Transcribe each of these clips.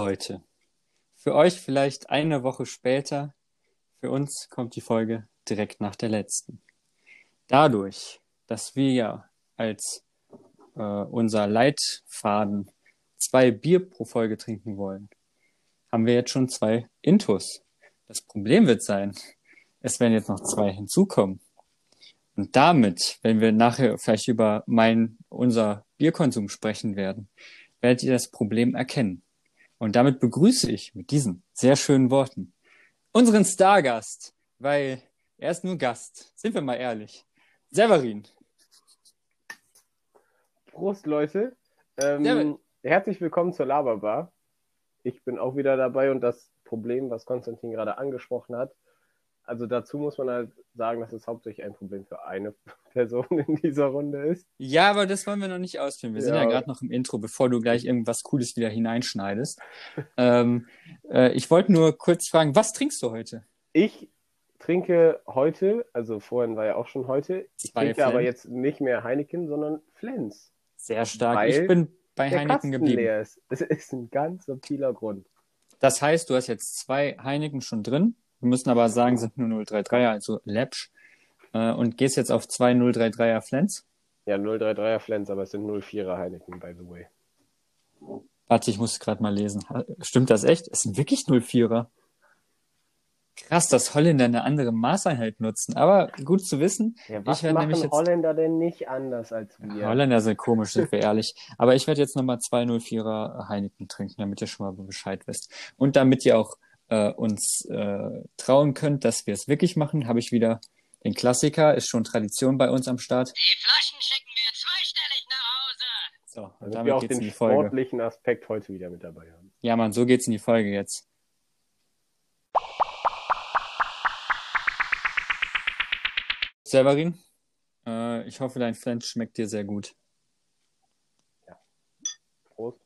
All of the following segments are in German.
heute. Für euch vielleicht eine Woche später. Für uns kommt die Folge direkt nach der letzten. Dadurch, dass wir ja als äh, unser Leitfaden zwei Bier pro Folge trinken wollen, haben wir jetzt schon zwei Intus. Das Problem wird sein, es werden jetzt noch zwei hinzukommen. Und damit, wenn wir nachher vielleicht über mein, unser Bierkonsum sprechen werden, werdet ihr das Problem erkennen. Und damit begrüße ich mit diesen sehr schönen Worten unseren Stargast, weil er ist nur Gast. Sind wir mal ehrlich. Severin. Prost, Leute. Ähm, Ja, herzlich willkommen zur Laberbar. Ich bin auch wieder dabei und das Problem, was Konstantin gerade angesprochen hat, also dazu muss man halt sagen, dass es hauptsächlich ein Problem für eine Person in dieser Runde ist. Ja, aber das wollen wir noch nicht ausführen. Wir sind ja Ja. gerade noch im Intro, bevor du gleich irgendwas Cooles wieder hineinschneidest. ähm, äh, ich wollte nur kurz fragen, was trinkst du heute? Ich trinke heute, also vorhin war ja auch schon heute, ich Zwei trinke aber Flens. jetzt nicht mehr Heineken, sondern Flens. Sehr stark. Ich bin bei Heineken Kasten geblieben. leer ist. Es ist ein ganz subtiler Grund. Das heißt, du hast jetzt zwei Heineken schon drin. Wir müssen aber sagen, sind nur 033er, also Läppsch. Äh, und gehst jetzt auf zwei 033er Flens. Ja, 033er Flens, aber es sind 04er Heineken, by the way. Warte, ich muss gerade mal lesen. Stimmt das echt? Es sind wirklich 04er. Krass, dass Holländer eine andere Maßeinheit nutzen. Aber gut zu wissen. Ja, was Ich werde machen jetzt- Holländer denn nicht anders als wir? Holländer sind komisch, sind wir ehrlich. Aber ich werde jetzt nochmal zwei 04er Heineken trinken, damit ihr schon mal Bescheid wisst. Und damit ihr auch äh, uns äh, trauen könnt, dass wir es wirklich machen, habe ich wieder den Klassiker. Ist schon Tradition bei uns am Start. Die Flaschen schicken wir zweistellig nach Hause. So, und Damit wir auch geht's in den die Folge. sportlichen Aspekt heute wieder mit dabei haben. Ja, Mann, so geht's in die Folge jetzt. Severin, äh, ich hoffe, dein Flens schmeckt dir sehr gut. Prost.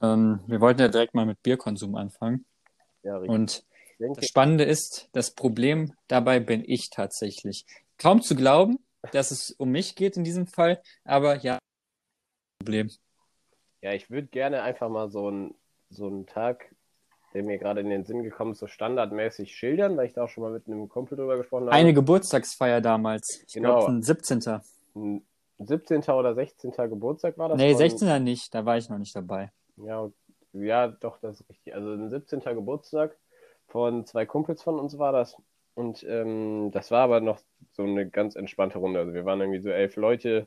Ähm, wir wollten ja direkt mal mit Bierkonsum anfangen. Ja. Und das Spannende ist, das Problem dabei bin ich tatsächlich. Kaum zu glauben, dass es um mich geht in diesem Fall, aber ja, Problem. ja, ich würde gerne einfach mal so einen so einen Tag, der mir gerade in den Sinn gekommen ist, so standardmäßig schildern, weil ich da auch schon mal mit einem Kumpel drüber gesprochen habe. Eine Geburtstagsfeier damals. Ich Genau. glaube, ein 17. Ein 17. oder 16. Geburtstag war das. Nee, von- 16. nicht, da war ich noch nicht dabei. Ja, und- ja, doch, das ist richtig. Also ein 17. Geburtstag von zwei Kumpels von uns war das. Und ähm, das war aber noch so eine ganz entspannte Runde. Also wir waren irgendwie so elf Leute,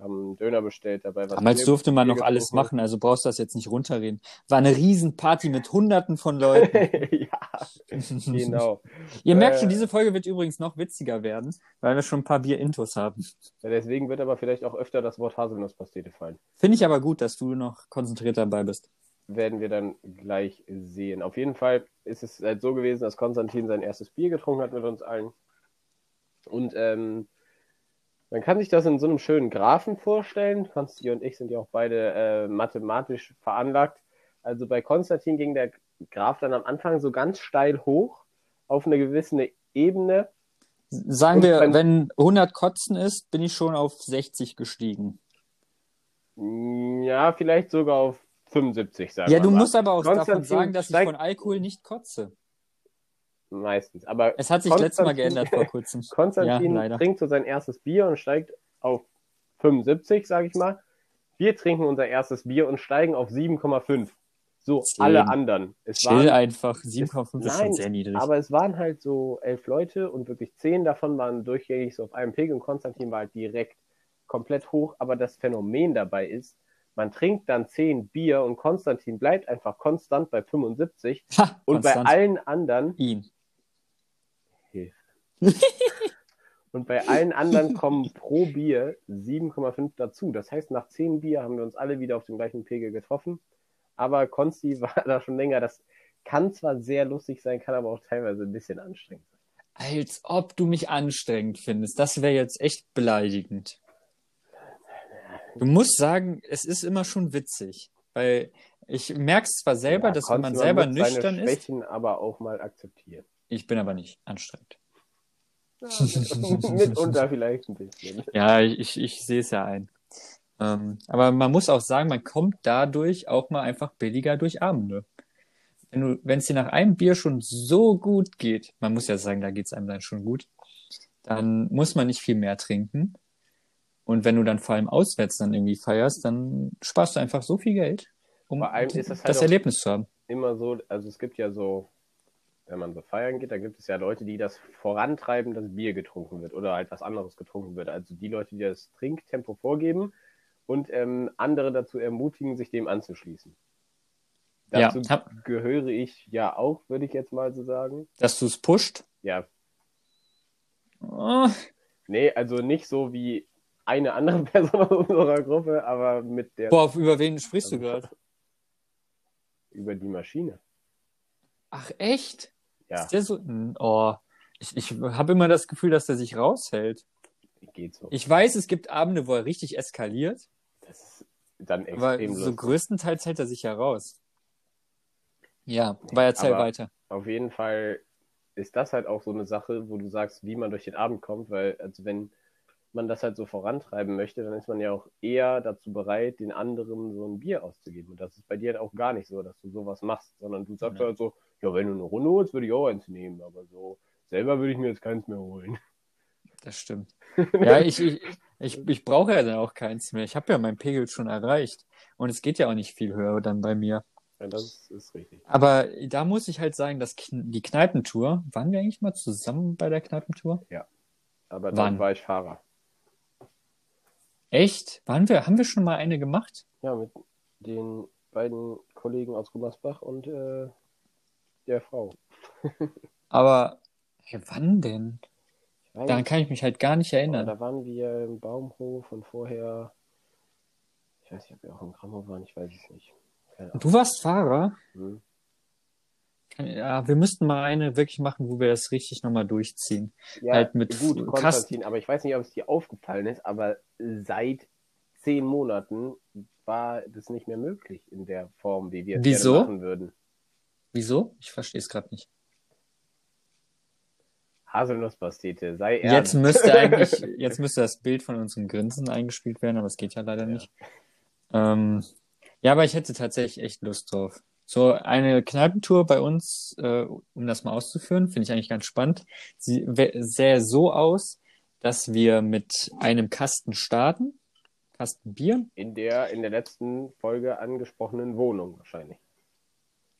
haben Döner bestellt, dabei was Damals durfte man noch alles machen, also brauchst du das jetzt nicht runterreden. War eine Riesenparty mit Hunderten von Leuten. ja, genau. Ihr merkt Äh. schon, diese Folge wird übrigens noch witziger werden, weil wir schon ein paar Bier-Intos haben. Ja, deswegen wird aber vielleicht auch öfter das Wort Haselnusspastete fallen. Finde ich aber gut, dass du noch konzentriert dabei bist. Werden wir dann gleich sehen. Auf jeden Fall ist es halt so gewesen, dass Konstantin sein erstes Bier getrunken hat mit uns allen. Und ähm, man kann sich das in so einem schönen Graphen vorstellen. Konstantin und ich sind ja auch beide äh, mathematisch veranlagt. Also bei Konstantin ging der Graph dann am Anfang so ganz steil hoch auf eine gewisse Ebene. Sagen wir, wenn- wenn 100 Kotzen ist, bin ich schon auf 60 gestiegen. Ja, vielleicht sogar auf 75, sagen Ja, du musst aber auch davon sagen, dass ich von Alkohol nicht kotze. Meistens. Aber Es hat sich letztes Mal geändert vor kurzem. Konstantin Ja, trinkt so sein erstes Bier und steigt auf 75, sage ich mal. Wir trinken unser erstes Bier und steigen auf 7,5. So, Zehn. alle anderen. Es Chill waren, einfach. 7,5 ist schon Nein, sehr niedrig. aber es waren halt so elf Leute und wirklich zehn davon waren durchgängig so auf einem Pegel und Konstantin war halt direkt komplett hoch. Aber das Phänomen dabei ist, man trinkt dann zehn Bier und Konstantin bleibt einfach konstant bei 75 Ha, und konstant. bei allen anderen ihn. Und bei allen anderen kommen pro Bier 7,5 dazu. Das heißt, nach 10 Bier haben wir uns alle wieder auf dem gleichen Pegel getroffen. Aber Konsti war da schon länger. Das kann zwar sehr lustig sein, kann aber auch teilweise ein bisschen anstrengend sein. Als ob du mich anstrengend findest. Das wäre jetzt echt beleidigend. Du musst sagen, es ist immer schon witzig. Weil ich merke es zwar selber, Ja, dass wenn man selber seine nüchtern ist. Schwächen aber auch mal akzeptieren. Ich bin aber nicht anstrengend. Ja, mitunter vielleicht ein bisschen. Ja, ich, ich sehe es ja ein. Ähm, aber man muss auch sagen, man kommt dadurch auch mal einfach billiger durch Abende. Wenn es dir nach einem Bier schon so gut geht, man muss ja sagen, da geht's einem dann schon gut, dann muss man nicht viel mehr trinken. Und wenn du dann vor allem auswärts dann irgendwie feierst, dann sparst du einfach so viel Geld, um das halt das auch- Erlebnis zu haben. Immer so, also es gibt ja so, wenn man so feiern geht, da gibt es ja Leute, die das vorantreiben, dass Bier getrunken wird oder halt was anderes getrunken wird. Also die Leute, die das Trinktempo vorgeben und ähm, andere dazu ermutigen, sich dem anzuschließen. Ja, Dazu hab- gehöre ich ja auch, würde ich jetzt mal so sagen. Dass du es pusht. Ja, Oh, nee, also nicht so wie eine andere Person aus unserer Gruppe, aber mit der boah, über wen sprichst du gerade? über die Maschine. Ach, echt? Ja, Ist der so? Hm, Oh, ich, ich habe immer das Gefühl, dass der sich raushält. geht so. Ich weiß, es gibt Abende, wo er richtig eskaliert, Das ist dann aber extrem so lustig. größtenteils hält er sich ja raus. Ja, aber erzähl Aber- weiter. auf jeden Fall ist das halt auch so eine Sache, wo du sagst, wie man durch den Abend kommt, weil also wenn man das halt so vorantreiben möchte, dann ist man ja auch eher dazu bereit, den anderen so ein Bier auszugeben. Und das ist bei dir halt auch gar nicht so, dass du sowas machst, sondern du sagst Ja. halt so, ja, wenn du eine Runde holst, würde ich auch eins nehmen, aber so selber würde ich mir jetzt keins mehr holen. Das stimmt. Ja, ich, ich, ich, ich brauche ja dann auch keins mehr. Ich habe ja meinen Pegel schon erreicht. Und es geht ja auch nicht viel höher dann bei mir. Ja, das ist richtig. Aber da muss ich halt sagen, dass die Kneipentour, waren wir eigentlich mal zusammen bei der Kneipentour? Aber Wann? dann war ich Fahrer. Echt? Waren wir, haben wir schon mal eine gemacht? Ja, mit den beiden Kollegen aus Gummersbach und äh, der Frau. Aber hey, wann denn? Weiß Daran kann ich mich halt gar nicht erinnern. da waren wir im Baumhof und vorher, ich weiß nicht, ob wir auch im Grammo waren, ich weiß es nicht. Du warst Fahrer? Hm. Ja, wir müssten mal eine wirklich machen, wo wir das richtig nochmal durchziehen. Ja, Halt mit gut, Konstantin, aber ich weiß nicht, ob es dir aufgefallen ist, aber seit zehn Monaten war das nicht mehr möglich in der Form, wie wir es Wieso? machen würden. Wieso? Ich verstehe es gerade nicht. Haselnusspastete, sei Jetzt ernst. müsste eigentlich, jetzt müsste das Bild von unserem Grinsen eingespielt werden, aber es geht ja leider nicht. Ähm, ja, aber ich hätte tatsächlich echt Lust drauf. So eine Kneipentour bei uns, äh, um das mal auszuführen, finde ich eigentlich ganz spannend. Sie sähe so aus, dass wir mit einem Kasten starten, Kasten Bier. In der in der letzten Folge angesprochenen Wohnung wahrscheinlich.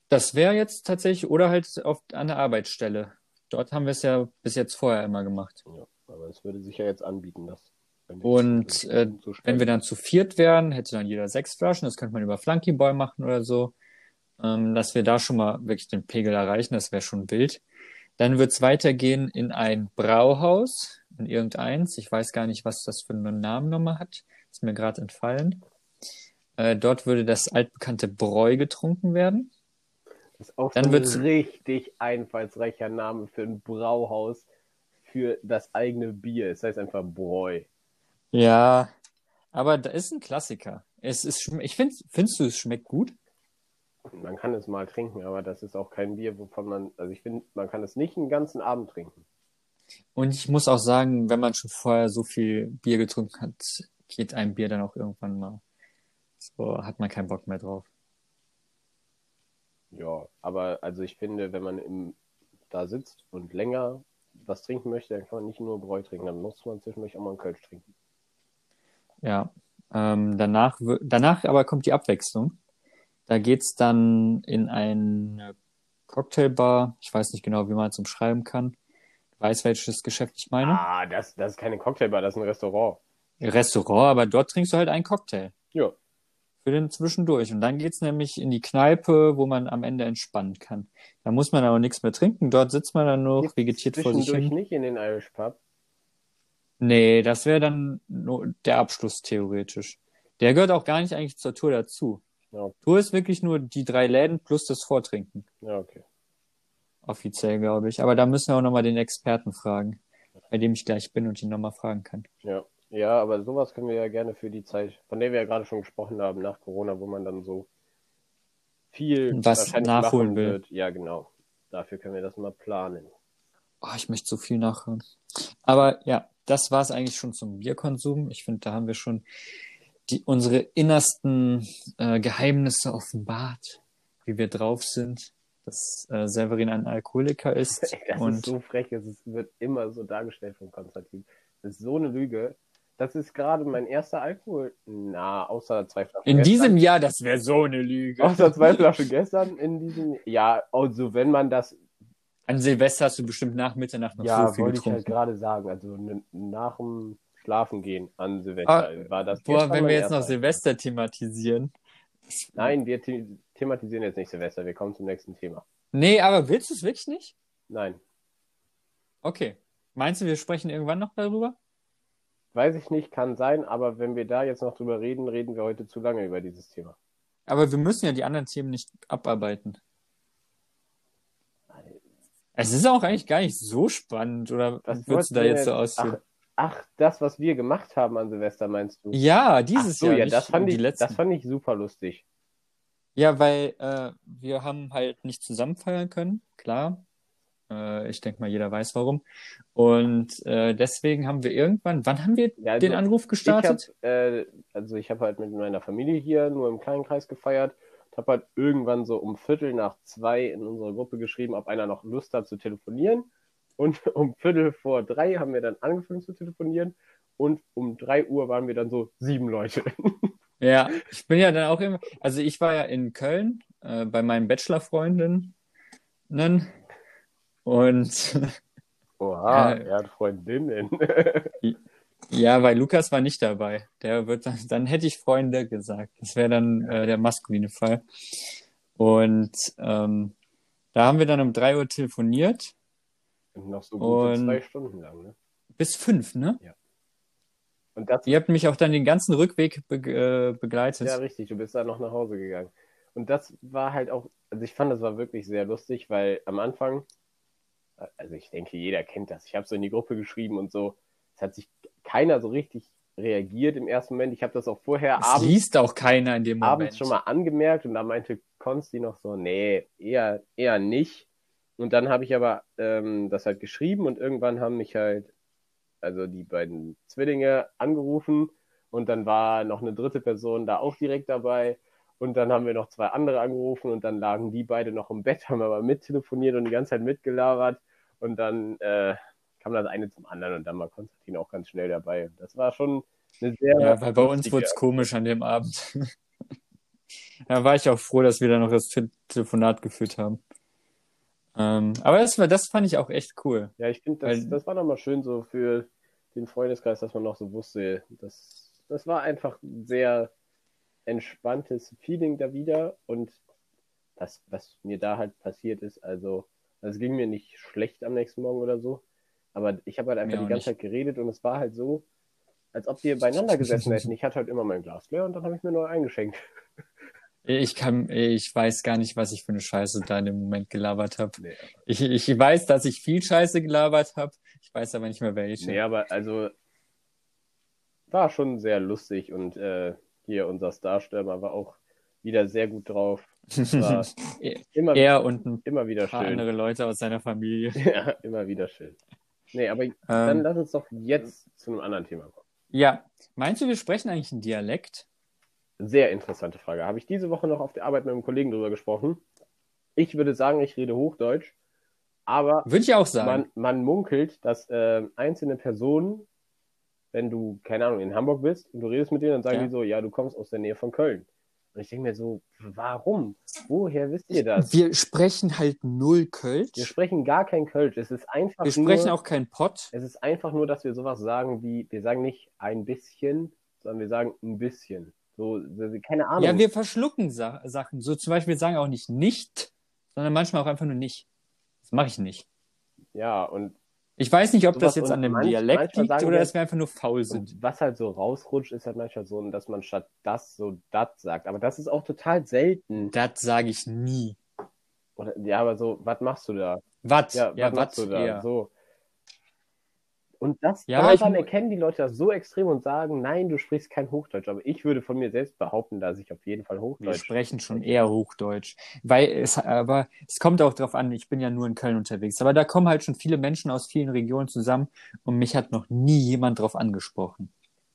Das wäre jetzt tatsächlich, oder halt auf, an der Arbeitsstelle. Dort haben wir es ja bis jetzt vorher immer gemacht. Ja, aber es würde sich ja jetzt anbieten, dass Und äh, wenn wir dann zu viert wären, hätte dann jeder sechs Flaschen. Das könnte man über Flunky Boy machen oder so. Ähm, dass wir da schon mal wirklich den Pegel erreichen, das wäre schon wild. Dann wird's weitergehen in ein Brauhaus, in irgendeins. Ich weiß gar nicht, was das für einen Namen nochmal hat. Ist mir gerade entfallen. Äh, dort würde das altbekannte Bräu getrunken werden. Das ist auch Dann so ein wird's- richtig einfallsreicher Name für ein Brauhaus für das eigene Bier. Es heißt einfach Bräu. Ja, aber da ist ein Klassiker. Es ist, ich finde, findest du, es schmeckt gut? Man kann es mal trinken, aber das ist auch kein Bier, wovon man, also ich finde, man kann es nicht einen ganzen Abend trinken. Und ich muss auch sagen, wenn man schon vorher so viel Bier getrunken hat, geht ein Bier dann auch irgendwann mal. So hat man keinen Bock mehr drauf. Ja, aber also ich finde, wenn man im, da sitzt und länger was trinken möchte, dann kann man nicht nur Bräu trinken, dann muss man zwischendurch auch mal einen Kölsch trinken. Ja. Ähm, danach, danach aber kommt die Abwechslung. Da geht's dann in eine Cocktailbar. Ich weiß nicht genau, wie man es umschreiben kann. Du weißt, welches Geschäft ich meine? Ah, das, das ist keine Cocktailbar, das ist ein Restaurant. Restaurant, aber dort trinkst du halt einen Cocktail. Ja, Für den zwischendurch. Und dann geht's nämlich in die Kneipe, wo man am Ende entspannen kann. Da muss man aber nichts mehr trinken. Dort sitzt man dann nur, Gibt's vegetiert vor sich hin. nicht in den Irish Pub. Nee, das wäre dann nur der Abschluss theoretisch. Der gehört auch gar nicht eigentlich zur Tour dazu. Ja. Tour ist wirklich nur die drei Läden plus das Vortrinken. Ja, okay. Offiziell, glaube ich. Aber da müssen wir auch nochmal den Experten fragen, bei dem ich gleich bin und ihn nochmal fragen kann. Ja. Ja, aber sowas können wir ja gerne für die Zeit, von der wir ja gerade schon gesprochen haben, nach Corona, wo man dann so viel Was nachholen will. wird. Ja, genau. Dafür können wir das mal planen. Oh, ich möchte so viel nachhören. Aber ja, das war es eigentlich schon zum Bierkonsum. Ich finde, da haben wir schon die, unsere innersten äh, Geheimnisse offenbart, wie wir drauf sind, dass äh, Severin ein Alkoholiker ist. Das und ist so frech, es wird immer so dargestellt von Konstantin. Das ist so eine Lüge. Das ist gerade mein erster Alkohol. Na, außer zwei Flaschen. in gestern. diesem Jahr, das wäre so eine Lüge. Außer zwei Flaschen gestern in diesem. Ja, also wenn man das. An Silvester hast du bestimmt nach Mitternacht noch Ja, so viel wollte ich halt getrunken. gerade sagen. Also nach dem Schlafengehen an Silvester Ah, war das. Boah, wenn wir jetzt noch. Silvester thematisieren. Nein, wir the thematisieren jetzt nicht Silvester. Wir kommen zum nächsten Thema. Nee, aber willst du es wirklich nicht? Nein, Okay. Meinst du, wir sprechen irgendwann noch darüber? weiß ich nicht, kann sein. Aber wenn wir da jetzt noch drüber reden, reden wir heute zu lange über dieses Thema. Aber wir müssen ja die anderen Themen nicht abarbeiten. Es ist auch eigentlich gar nicht so spannend, oder Was würdest du da jetzt so ausführen? Ach, ach, das, was wir gemacht haben an Silvester, meinst du? Ja, dieses so, Jahr, ja, das fand, ich, letzten. das fand ich super lustig. Ja, weil äh, wir haben halt nicht zusammen feiern können, klar. Äh, ich denke mal, jeder weiß warum. Und äh, deswegen haben wir irgendwann, wann haben wir Ja, also den Anruf gestartet? Ich hab, äh, also ich habe halt mit meiner Familie hier nur im kleinen Kreis gefeiert und habe halt irgendwann so um Viertel nach zwei in unserer Gruppe geschrieben, ob einer noch Lust hat zu telefonieren. Und um Viertel vor drei haben wir dann angefangen zu telefonieren. Und um drei Uhr waren wir dann so sieben Leute. Ja, ich bin ja dann auch immer, also ich war ja in Köln äh, bei meinen Bachelorfreundinnen und Oha, Ja. er hat Freundinnen. ja, weil Lukas war nicht dabei. Der wird dann, dann hätte ich Freunde gesagt. Das wäre dann äh, der maskuline Fall. Und ähm, da haben wir dann um drei Uhr telefoniert Und noch so gute Und- zwei Stunden lang. Ne? bis fünf, ne? Und das Ihr habt mich auch dann den ganzen Rückweg be äh, begleitet. Ja, richtig, du bist dann noch nach Hause gegangen. Und das war halt auch, also ich fand, das war wirklich sehr lustig, weil am Anfang, also ich denke, jeder kennt das. Ich habe so in die Gruppe geschrieben und so, es hat sich keiner so richtig reagiert im ersten Moment. Ich habe das auch vorher Es abends, liest auch keiner in dem Moment. abends schon mal angemerkt und da meinte Konsti noch so, nee, eher, eher nicht. Und dann habe ich aber ähm, das halt geschrieben und irgendwann haben mich halt, also die beiden Zwillinge angerufen und dann war noch eine dritte Person da auch direkt dabei und dann haben wir noch zwei andere angerufen und dann lagen die beide noch im Bett, haben aber mittelefoniert und die ganze Zeit mitgelabert und dann äh, kam das eine zum anderen und dann war Konstantin auch ganz schnell dabei. Das war schon eine sehr Ja, weil bei uns wurde es komisch an dem Abend. da war ich auch froh, dass wir da noch das Te Telefonat geführt haben. Ähm, aber das, war, das fand ich auch echt cool. Ja, ich finde, das, Weil- das war nochmal schön so für den Freundeskreis, dass man noch so wusste, das, das war einfach ein sehr entspanntes Feeling da wieder und das, was mir da halt passiert ist, also es ging mir nicht schlecht am nächsten Morgen oder so, aber ich habe halt einfach die ganze Zeit geredet und es war halt so, als ob wir beieinander gesessen hätten. Ich hatte halt immer mein Glas leer und dann habe ich mir neu eingeschenkt. Ich kann, ich weiß gar nicht, was ich für eine Scheiße da in dem Moment gelabert habe. Nee, Ich, ich weiß, dass ich viel Scheiße gelabert habe. Ich weiß aber nicht mehr welche. Nee, aber also war schon sehr lustig und äh, hier unser Starstürmer war auch wieder sehr gut drauf. War immer, er und ein immer wieder paar schön. andere Leute aus seiner Familie. Ja, immer wieder schön. Nee, aber dann Ähm, lass uns doch jetzt zu einem anderen Thema kommen. ja, meinst du, wir sprechen eigentlich einen Dialekt? Sehr interessante Frage. Habe ich diese Woche noch auf der Arbeit mit einem Kollegen drüber gesprochen. Ich würde sagen, ich rede Hochdeutsch, aber Würde ich auch sagen. man, man munkelt, dass äh, einzelne Personen, wenn du, keine Ahnung, in Hamburg bist und du redest mit denen, dann sagen Ja. die so, ja, du kommst aus der Nähe von Köln. Und ich denke mir so, warum? Woher wisst ihr das? Wir sprechen halt null Kölsch. Wir sprechen gar kein Kölsch. Es ist einfach Wir sprechen nur, auch kein Pott. es ist einfach nur, dass wir sowas sagen wie, wir sagen nicht ein bisschen, sondern wir sagen ein bisschen. So, keine Ahnung. Ja, wir verschlucken Sa Sachen. So zum Beispiel wir sagen auch nicht nicht, sondern manchmal auch einfach nur nicht. Das mache ich nicht. ja, und Ich weiß nicht, ob das jetzt an dem manch- Dialekt liegt oder wir- dass wir einfach nur faul sind. Was halt so rausrutscht, ist halt manchmal so, dass man statt das so dat sagt. Aber das ist auch total selten. Das sage ich nie. Oder, ja, aber so, was machst du da? Was? Ja, Ja, was machst du da? eher. So. Und das, Ja, daran erkennen die Leute das so extrem und sagen, nein, du sprichst kein Hochdeutsch. Aber ich würde von mir selbst behaupten, dass ich auf jeden Fall Wir Hochdeutsch sprechen schon eher Hochdeutsch. Weil es, aber es kommt auch drauf an, ich bin ja nur in Köln unterwegs. Aber da kommen halt schon viele Menschen aus vielen Regionen zusammen und mich hat noch nie jemand drauf angesprochen.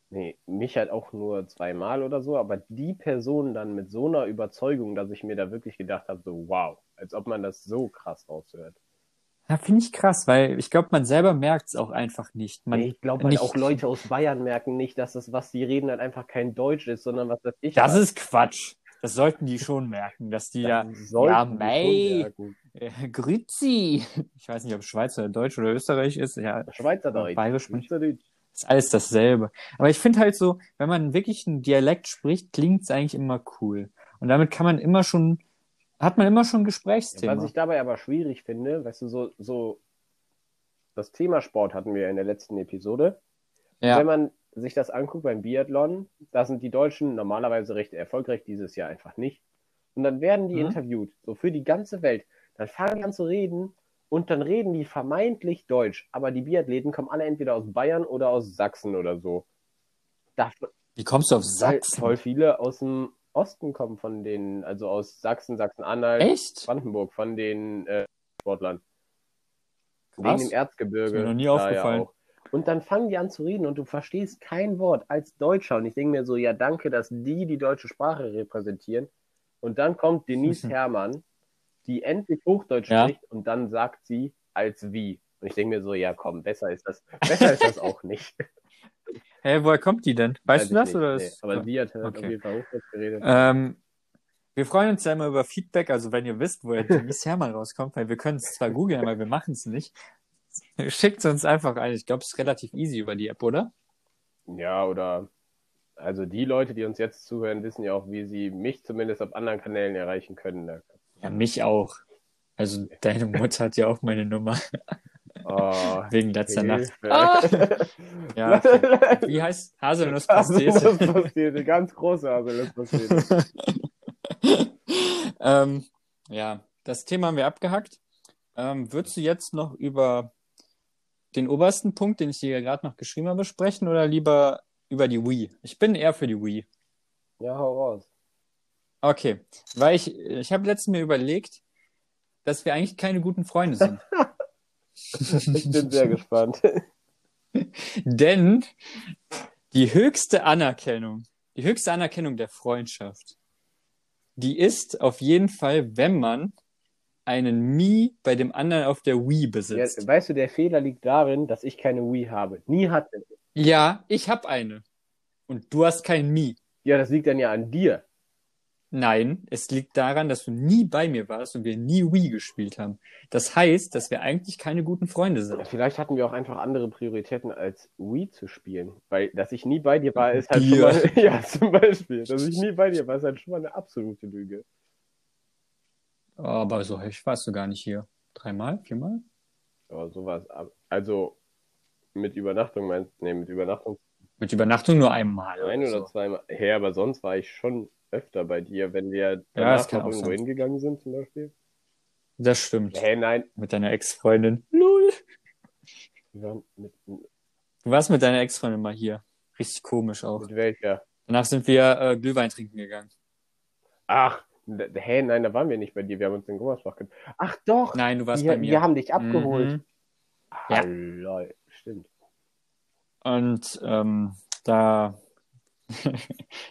Nee, mich halt auch nur zweimal oder so, aber die Person dann mit so einer Überzeugung, dass ich mir da wirklich gedacht habe, so wow, als ob man das so krass raushört. Ja, finde ich krass, weil ich glaube, man selber merkt es auch einfach nicht. Man, Nee, ich glaube halt auch Leute aus Bayern merken nicht, dass das, was die reden, halt einfach kein Deutsch ist, sondern was das ich Das was. ist Quatsch. Das sollten die schon merken, dass die ja, Das ja, schon mei, äh, Grüzi. Ich weiß nicht, ob Schweiz oder Deutsch oder Österreich ist. Ja, Schweizerdeutsch. Bayerisch. Schweizerdeutsch. ist alles dasselbe. Aber ich finde halt so, wenn man wirklich einen Dialekt spricht, klingt es eigentlich immer cool. Und damit kann man immer schon, hat man immer schon ein Ja, Gesprächsthema. was ich dabei aber schwierig finde, weißt du, so, so das Thema Sport hatten wir in der letzten Episode. ja. Wenn man sich das anguckt beim Biathlon, da sind die Deutschen normalerweise recht erfolgreich, dieses Jahr einfach nicht. Und dann werden die Mhm. interviewt, so für die ganze Welt. Dann fangen die an zu reden und dann reden die vermeintlich Deutsch, aber die Biathleten kommen alle entweder aus Bayern oder aus Sachsen oder so. Da, Wie kommst du auf Sachsen? voll viele aus dem Osten kommen von den, also aus Sachsen, Sachsen-Anhalt, Echt? Brandenburg, von den äh, Sportlern. Krass. Wegen dem Erzgebirge. Ist mir noch nie aufgefallen. auch. Und dann fangen die an zu reden und du verstehst kein Wort als Deutscher. Und ich denke mir so, ja, danke, dass die die deutsche Sprache repräsentieren. Und dann kommt Denise Herrmann, die endlich Hochdeutsch Ja. spricht und dann sagt sie als wie. Und ich denke mir so, ja, komm, besser ist das, besser ist das auch nicht. Hä, woher kommt die denn? Weißt Weiß du das? nicht. Oder nee. ist, Aber sie hat halt Okay. auf jeden Fall Hochdeutsch geredet. ähm, wir freuen uns ja immer über Feedback, also wenn ihr wisst, woher Denise Hermann rauskommt, weil wir können es zwar googeln, aber wir machen es nicht. Schickt es uns einfach ein. Ich glaube, es ist relativ easy über die App, oder? Ja, oder also die Leute, die uns jetzt zuhören, wissen ja auch, wie sie mich zumindest auf anderen Kanälen erreichen können. Ja, mich auch. Also deine Mutter hat ja auch meine Nummer Oh, wegen letzter Nacht. Ah! Ja, okay. Wie heißt Haselnusspastete? Haselnusspastete, ganz große Haselnusspastete. ähm, ja, das Thema haben wir abgehackt. Ähm, würdest du jetzt noch über den obersten Punkt, den ich dir gerade noch geschrieben habe, sprechen oder lieber über die Wii? Ich bin eher für die Wii. Ja, hau raus. Okay, weil ich, ich habe letztens mir überlegt, dass wir eigentlich keine guten Freunde sind. Ich bin sehr gespannt. Denn die höchste Anerkennung, die höchste Anerkennung der Freundschaft, die ist auf jeden Fall, wenn man einen Mii bei dem anderen auf der Wii Ja, besitzt. weißt du, der Fehler liegt darin, dass ich keine Wii habe. Nie hatte. Ja, ich habe eine. Und du hast kein Mii. Ja, das liegt dann ja an dir. Nein, es liegt daran, dass du nie bei mir warst und wir nie Wii gespielt haben. Das heißt, dass wir eigentlich keine guten Freunde sind. Vielleicht hatten wir auch einfach andere Prioritäten als Wii zu spielen. Weil, dass ich nie bei dir war, ist halt schon mal, ja, zum Beispiel. Dass ich nie bei dir war, ist halt schon mal eine absolute Lüge. Aber so häufig warst du gar nicht hier. Dreimal? Viermal? Aber sowas, also mit Übernachtung meinst nee, mit Übernachtung Mit Übernachtung nur einmal. ein oder oder so. zweimal. Hä, aber sonst war ich schon öfter bei dir, wenn wir danach auch irgendwo sein. hingegangen sind zum Beispiel. Das stimmt. Hä, nein. Mit deiner Ex-Freundin. Lul. Wir waren mit, Du warst mit deiner Ex-Freundin mal hier. Richtig komisch auch. mit welcher? Danach sind wir äh, Glühwein trinken gegangen. Ach, hä, nein, da waren wir nicht bei dir. Wir haben uns in Gummersbach getroffen. Ach doch, Nein, du warst wir, bei mir. wir haben dich abgeholt. Mhm. Ja. Ja. lol, stimmt. Und ähm, da,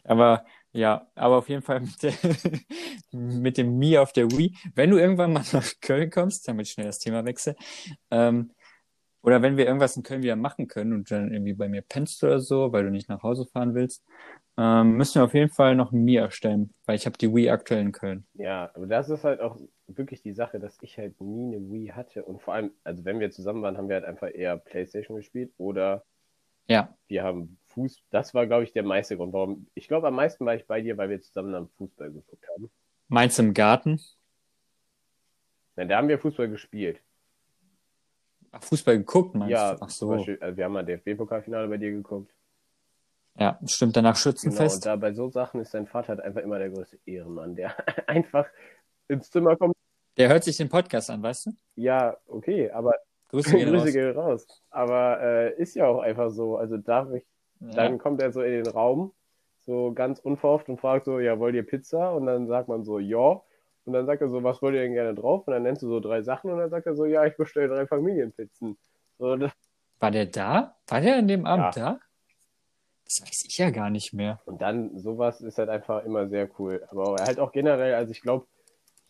aber ja, aber auf jeden Fall mit, der, mit dem Mi auf der Wii. Wenn du irgendwann mal nach Köln kommst, damit ich schnell das Thema wechsle, ähm, oder wenn wir irgendwas in Köln wieder machen können und dann irgendwie bei mir pennst oder so, weil du nicht nach Hause fahren willst, ähm, müssen wir auf jeden Fall noch ein Mi erstellen, weil ich habe die Wii aktuell in Köln. Ja, aber das ist halt auch wirklich die Sache, dass ich halt nie eine Wii hatte. Und vor allem, also wenn wir zusammen waren, haben wir halt einfach eher Playstation gespielt oder Ja, wir haben Fuß. Das war, glaube ich, der meiste Grund, warum. Ich glaube, am meisten war ich bei dir, weil wir zusammen am Fußball geguckt haben. meinst du im Garten? Nein, da haben wir Fußball gespielt. Ach, Fußball geguckt, meinst ja, du? Ach so. Beispiel, also wir haben mal DFB-Pokalfinale bei dir geguckt. Ja, stimmt, danach Genau, Schützenfest. und da bei so Sachen ist dein Vater halt einfach immer der größte Ehrenmann, der einfach ins Zimmer kommt. Der hört sich den Podcast an, weißt du? Ja, okay, aber Grüße gehen Grüße raus. gehen raus. Aber äh, ist ja auch einfach so. Also darf ich, dann Ja. kommt er so in den Raum, so ganz unverhofft und fragt so, ja, wollt ihr Pizza? Und dann sagt man so, ja. Und dann sagt er so, was wollt ihr denn gerne drauf? Und dann nennst du so drei Sachen und dann sagt er so, ja, ich bestelle drei Familienpizzen. So, War der da? War der an dem Abend da? Das weiß ich ja gar nicht mehr. Und dann sowas ist halt einfach immer sehr cool. Aber halt auch generell, also ich glaube,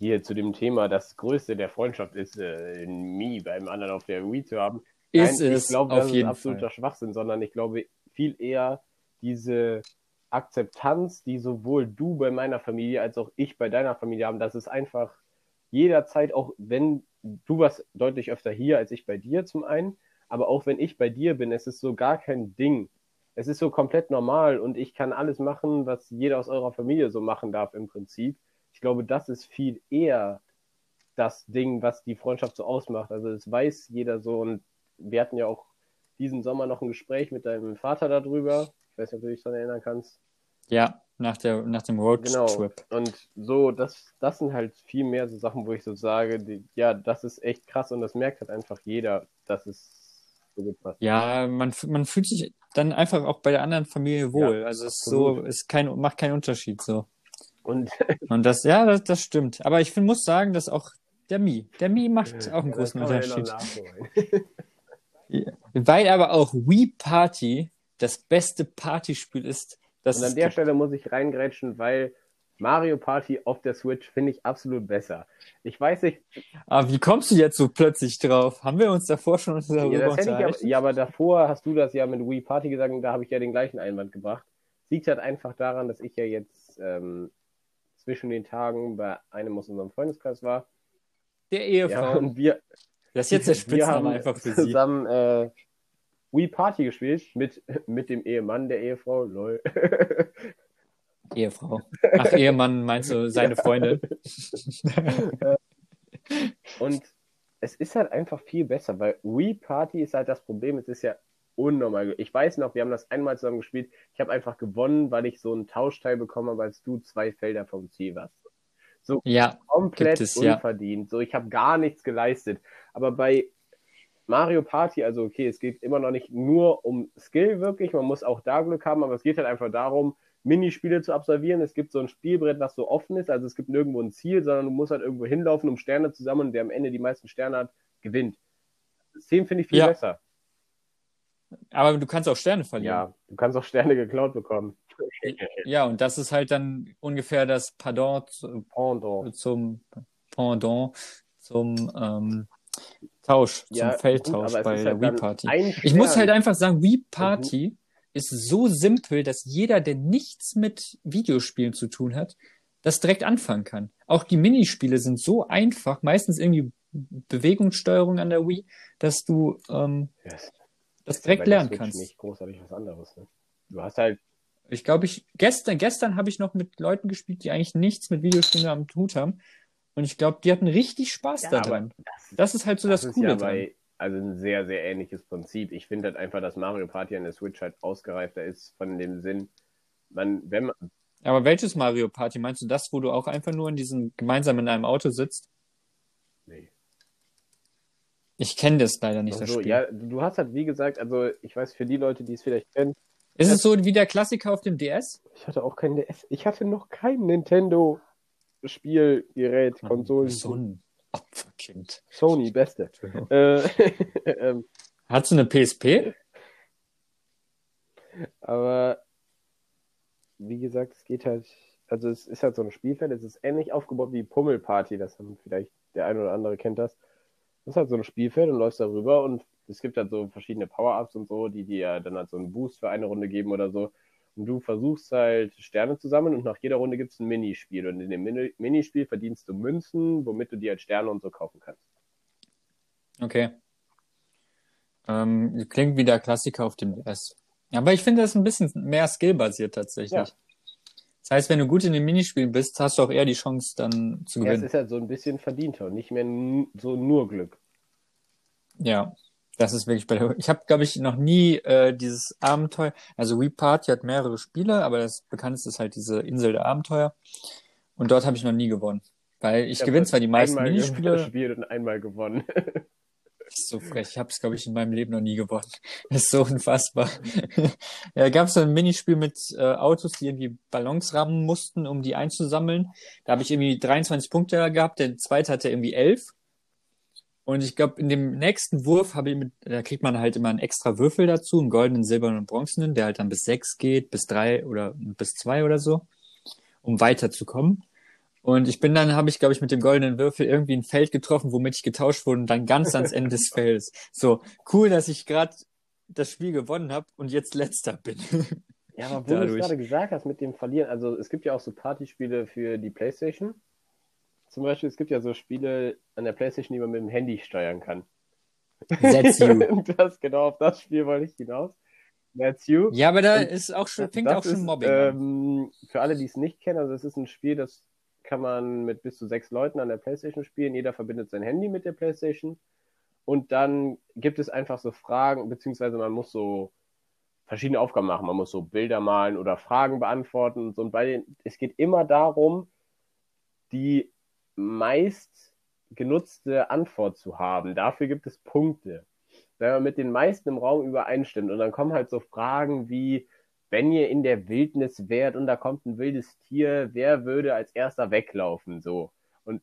hier zu dem Thema, das Größte der Freundschaft ist, äh, Mii beim anderen auf der Wii zu haben. Ist Nein, es, ich glaube, das ist absoluter Fall. Schwachsinn, sondern ich glaube viel eher diese Akzeptanz, die sowohl du bei meiner Familie als auch ich bei deiner Familie haben, dass es einfach jederzeit, auch wenn du warst deutlich öfter hier als ich bei dir zum einen, aber auch wenn ich bei dir bin, es ist so gar kein Ding. Es ist so komplett normal und ich kann alles machen, was jeder aus eurer Familie so machen darf im Prinzip. Ich glaube, das ist viel eher das Ding, was die Freundschaft so ausmacht. Also es weiß jeder so und wir hatten ja auch diesen Sommer noch ein Gespräch mit deinem Vater darüber. Ich weiß nicht, ob du dich daran erinnern kannst. Ja, nach, der, nach dem Roadtrip. Genau. Und so, das, das sind halt viel mehr so Sachen, wo ich so sage, die, ja, das ist echt krass und das merkt halt einfach jeder, dass es so gepasst. Ja, man, man fühlt sich dann einfach auch bei der anderen Familie wohl. also es so, es kein, macht keinen Unterschied so. Und Und das, ja, das, das stimmt. Aber ich find, muss sagen, dass auch der Mi, der Mi macht auch einen Ja, großen ja Unterschied. nachholen. Weil aber auch Wii Party das beste Partyspiel ist, das Und an der. Stelle muss ich reingrätschen, weil Mario Party auf der Switch finde ich absolut besser. Ich weiß nicht, Aber wie kommst du jetzt so plötzlich drauf? Haben wir uns davor schon darüber ja, unterhalten? ja, aber davor hast du das ja mit Wii Party gesagt und da habe ich ja den gleichen Einwand gebracht. Liegt halt einfach daran, dass ich ja jetzt ähm, zwischen den Tagen bei einem aus unserem Freundeskreis war. Der Ehefrau. Ja, und wir, das ist jetzt der wir Spitzname haben einfach für sie. zusammen äh, Wii Party gespielt mit, mit dem Ehemann der Ehefrau. Lol. Ehefrau. Ach, Ehemann, meinst du seine Freundin? Und es ist halt einfach viel besser, weil Wii Party ist halt das Problem, es ist ja unnormal. Ich weiß noch, wir haben das einmal zusammen gespielt. Ich habe einfach gewonnen, weil ich so ein Tauschteil bekommen habe, als du zwei Felder vom Ziel warst. So Ja, komplett es, ja. unverdient. So, ich habe gar nichts geleistet. Aber bei Mario Party, also okay, es geht immer noch nicht nur um Skill wirklich, man muss auch da Glück haben, aber es geht halt einfach darum, Minispiele zu absolvieren. Es gibt so ein Spielbrett, was so offen ist, also es gibt nirgendwo ein Ziel, sondern du musst halt irgendwo hinlaufen, um Sterne zu sammeln und der am Ende die meisten Sterne hat, gewinnt. Das System finde ich viel Ja. besser. Aber du kannst auch Sterne verlieren. Ja, du kannst auch Sterne geklaut bekommen. Ja, und das ist halt dann ungefähr das Pardon zu, Pendant. zum Pendant zum ähm, Tausch, Ja, zum Feldtausch gut, bei der halt Wii Party. Ich muss halt einfach sagen, Wii Party ist so simpel, dass jeder, der nichts mit Videospielen zu tun hat, das direkt anfangen kann. Auch die Minispiele sind so einfach, meistens irgendwie Bewegungssteuerung an der Wii, dass du ähm, Yes. Das direkt lernen Switch kannst. nicht großartig was anderes. Ne? Du hast halt Ich glaube, ich gestern, gestern habe ich noch mit Leuten gespielt, die eigentlich nichts mit Videospielen am Hut haben. Und ich glaube, die hatten richtig Spaß Ja, daran. das, Das ist halt so das, das Coole ja bei, also ein sehr, sehr ähnliches Prinzip. Ich finde halt einfach, dass Mario Party an der Switch halt ausgereifter ist von dem Sinn, man, wenn man, Aber welches Mario Party? Meinst du das, wo du auch einfach nur in diesem gemeinsam in einem Auto sitzt? Ich kenne das leider nicht, das Also, Spiel. ja, du hast halt, wie gesagt, also ich weiß für die Leute, die es vielleicht kennen, Ist es so wie der Klassiker auf dem DS? ich hatte auch kein DS, ich hatte noch kein Nintendo Spielgerät, Konsolen, So ein Opferkind. Sony, beste. äh, ähm, Hast du eine PSP? Aber wie gesagt, es geht halt, also es ist halt so ein Spielfeld, es ist ähnlich aufgebaut wie Pummelparty, das haben vielleicht der eine oder andere kennt das. Das ist halt so ein Spielfeld und läufst darüber und es gibt halt so verschiedene Power-Ups und so, die dir dann halt so einen Boost für eine Runde geben oder so. Und du versuchst halt Sterne zu sammeln und nach jeder Runde gibt es ein Minispiel. Und in dem Mini Minispiel verdienst du Münzen, womit du dir halt Sterne und so kaufen kannst. Okay. Ähm, klingt wie der Klassiker auf dem DS. Aber ich finde das ein bisschen mehr skillbasiert tatsächlich. Ja. Das heißt, wenn du gut in den Minispielen bist, hast du auch eher die Chance, dann zu Ja, es gewinnen. ist halt so ein bisschen verdienter und nicht mehr so nur Glück. Ja, das ist wirklich bei der. Ich habe, glaube ich, noch nie äh, dieses Abenteuer. Also Wii Party hat mehrere Spiele, aber das bekannteste ist halt diese Insel der Abenteuer. Und dort habe ich noch nie gewonnen. Weil ich hab gewinne zwar die meisten einmal Minispiele. gespielt und einmal gewonnen. Ist so frech. Ich habe es, glaube ich, in meinem Leben noch nie gewonnen. Das ist so unfassbar. ja, gab es so ein Minispiel mit äh, Autos, die irgendwie Ballons rammen mussten, um die einzusammeln. Da habe ich irgendwie 23 Punkte gehabt. Der zweite hatte irgendwie 11. Und ich glaube, in dem nächsten Wurf habe ich mit, da kriegt man halt immer einen extra Würfel dazu, einen goldenen, silbernen und bronzenen, der halt dann bis sechs geht, bis drei oder bis zwei oder so, um weiterzukommen. Und ich bin dann, habe ich, glaube ich, mit dem goldenen Würfel irgendwie ein Feld getroffen, womit ich getauscht wurde und dann ganz ans Ende des Feldes. So, cool, dass ich gerade das Spiel gewonnen habe und jetzt letzter bin. Ja, aber wo du es gerade gesagt hast mit dem Verlieren, also es gibt ja auch so Partyspiele für die Playstation. Zum Beispiel, es gibt ja so Spiele an der Playstation, die man mit dem Handy steuern kann. That's you. das, genau, auf das Spiel wollte ich hinaus. That's you. Ja, aber da Und ist auch schon, fängt auch schon ist, Mobbing. Ähm, für alle, die es nicht kennen, also es ist ein Spiel, das kann man mit bis zu sechs Leuten an der Playstation spielen. Jeder verbindet sein Handy mit der Playstation. Und dann gibt es einfach so Fragen, beziehungsweise man muss so verschiedene Aufgaben machen. Man muss so Bilder malen oder Fragen beantworten und so. Und bei den, es geht immer darum, die meist genutzte Antwort zu haben. Dafür gibt es Punkte. Wenn man mit den meisten im Raum übereinstimmt und dann kommen halt so Fragen wie, wenn ihr in der Wildnis wärt und da kommt ein wildes Tier, wer würde als erster weglaufen? So. Und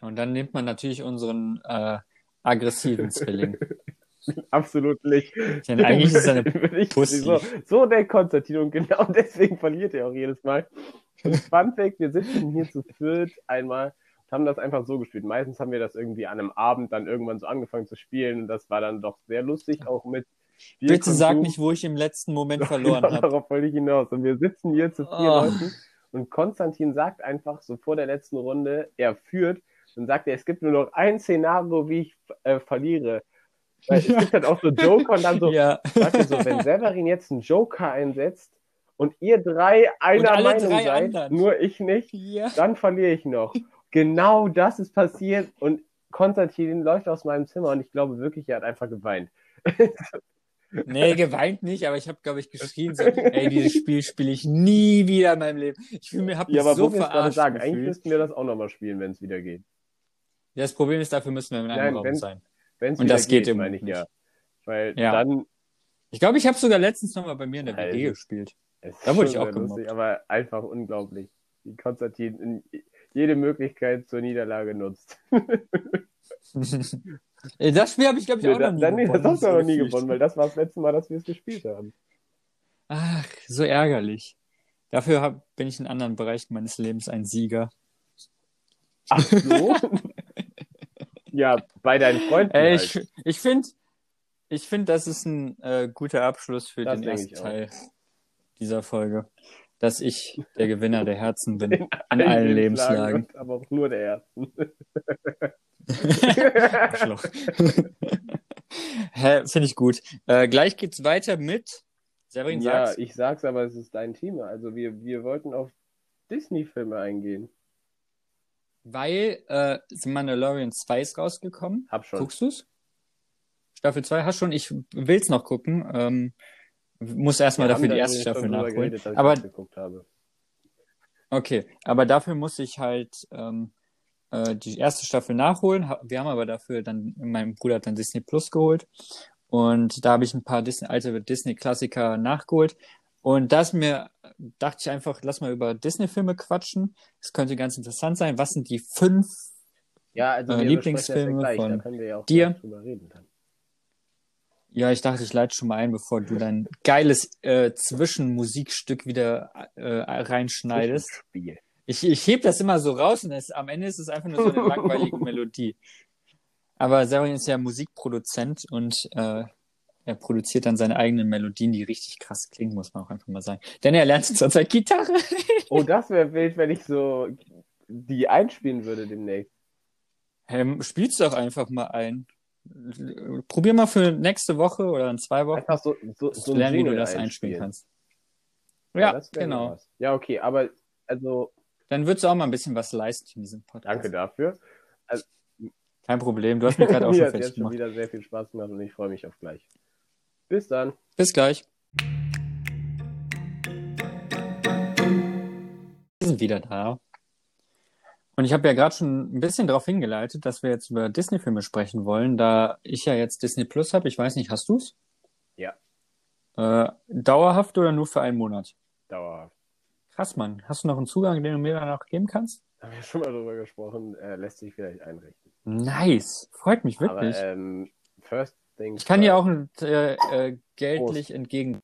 Und dann nimmt man natürlich unseren äh, aggressiven Zwilling. absolut nicht. Denn eigentlich ist er eine Pussy. So, so der Konstantin und genau deswegen verliert er auch jedes Mal. Fun Fact, wir sitzen hier zu viert einmal und haben das einfach so gespielt. Meistens haben wir das irgendwie an einem Abend dann irgendwann so angefangen zu spielen und das war dann doch sehr lustig, auch mit Bitte sag nicht, wo ich im letzten Moment verloren habe. Darauf wollte ich hinaus. Und wir sitzen hier zu vier Oh. Leuten und Konstantin sagt einfach so vor der letzten Runde, er führt und sagt er, es gibt nur noch ein Szenario, wie ich äh, verliere. Weil es gibt halt auch so Joker und dann so, Ja. sagt er so, wenn Severin jetzt einen Joker einsetzt und ihr drei einer Meinung drei seid, anderen. nur ich nicht, ja. dann verliere ich noch. Genau das ist passiert und Konstantin läuft aus meinem Zimmer und ich glaube wirklich, er hat einfach geweint. Nee, geweint nicht, aber ich habe, glaube ich, geschrien, so, ey, dieses Spiel spiele ich nie wieder in meinem Leben. Ich fühl mir, hab mich Ja, aber so verarscht sagen, eigentlich müssten wir das auch nochmal spielen, wenn es wieder geht. Ja, das Problem ist, dafür müssen wir in einem Nein, Raum wenn- sein. Wenn's Und das geht geht, im meine ich Moment ja. Weil Ja. dann Ich glaube, ich habe sogar letztens nochmal bei mir in der. WG gespielt. es Da wurde ich auch sehr lustig, gemobbt. aber einfach unglaublich, wie Konstantin in jede Möglichkeit zur Niederlage nutzt. Ey, das Spiel habe ich, glaube ich, Nee, auch da, noch nie dann, nee, das gewonnen. hast du noch nie gewonnen, weil das war das letzte Mal, dass wir es gespielt haben. Ach, so ärgerlich. Dafür hab, bin ich in anderen Bereichen meines Lebens ein Sieger. Ach so? ja, bei deinen Freunden Ey, halt. ich ich finde, ich find, das ist ein äh, guter Abschluss für Das den ersten ich. Teil dieser Folge. Dass ich der Gewinner der Herzen bin. In In allen Lebenslagen. und Aber auch nur der ersten. Arschloch. Hä, finde ich gut. Äh, gleich geht's weiter mit Severin ja, sag's. ich sag's, aber es ist dein Thema. Also wir, wir wollten auf Disney-Filme eingehen. Weil äh, The Mandalorian 2 ist rausgekommen. Hab schon. Guckst du's? Staffel 2 hast schon. Ich will's noch gucken. Ähm, muss erstmal dafür die da erste Staffel nachholen. geredet, Aber okay, aber dafür muss ich halt ähm, äh, die erste Staffel nachholen. Wir haben aber dafür dann, mein Bruder hat dann Disney Plus geholt. Und da habe ich ein paar Disney, alte Disney-Klassiker nachgeholt. Und das mir, dachte ich einfach, lass mal über Disney-Filme quatschen. Das könnte ganz interessant sein. Was sind die fünf Ja, also äh, Lieblingsfilme von da ja dir? gleich drüber reden dann. Ja, ich dachte, ich leite schon mal ein, bevor du dein geiles äh, Zwischenmusikstück wieder äh, reinschneidest. Spiel. Ich, ich heb das immer so raus und es, am Ende ist es einfach nur so eine langweilige Melodie. Aber Severin ist ja Musikproduzent und äh, er produziert dann seine eigenen Melodien, die richtig krass klingen, muss man auch einfach mal sagen. Denn er lernt zurzeit Gitarre. Oh, das wäre wild, wenn ich so die einspielen würde demnächst. Ähm, spielst doch einfach mal ein. Probier mal für nächste Woche oder in zwei Wochen Einfach so, so, so lernen, wie du das einspielen einspielen. kannst. Ja, Ja, genau. was. Ja, okay, aber also Dann würdest du auch mal ein bisschen was leisten in diesem Podcast. danke dafür. Kein Problem. Du hast mir gerade auch Mir schon hat fertig jetzt schon gemacht. wieder sehr viel Spaß gemacht und ich freue mich auf gleich. Bis dann. Bis gleich. Wir sind wieder da. Und ich habe ja gerade schon ein bisschen darauf hingeleitet, dass wir jetzt über Disney-Filme sprechen wollen, da ich ja jetzt Disney Plus habe. Ich weiß nicht, hast du's? Ja. Äh, dauerhaft oder nur für einen Monat? Dauerhaft. Krass, Mann. Hast du noch einen Zugang, den du mir danach geben kannst? haben wir schon mal drüber gesprochen, äh, lässt sich vielleicht einrichten. Nice. Freut mich Aber wirklich. ähm, First Things ich kann dir auch äh, äh, geldlich entgegen.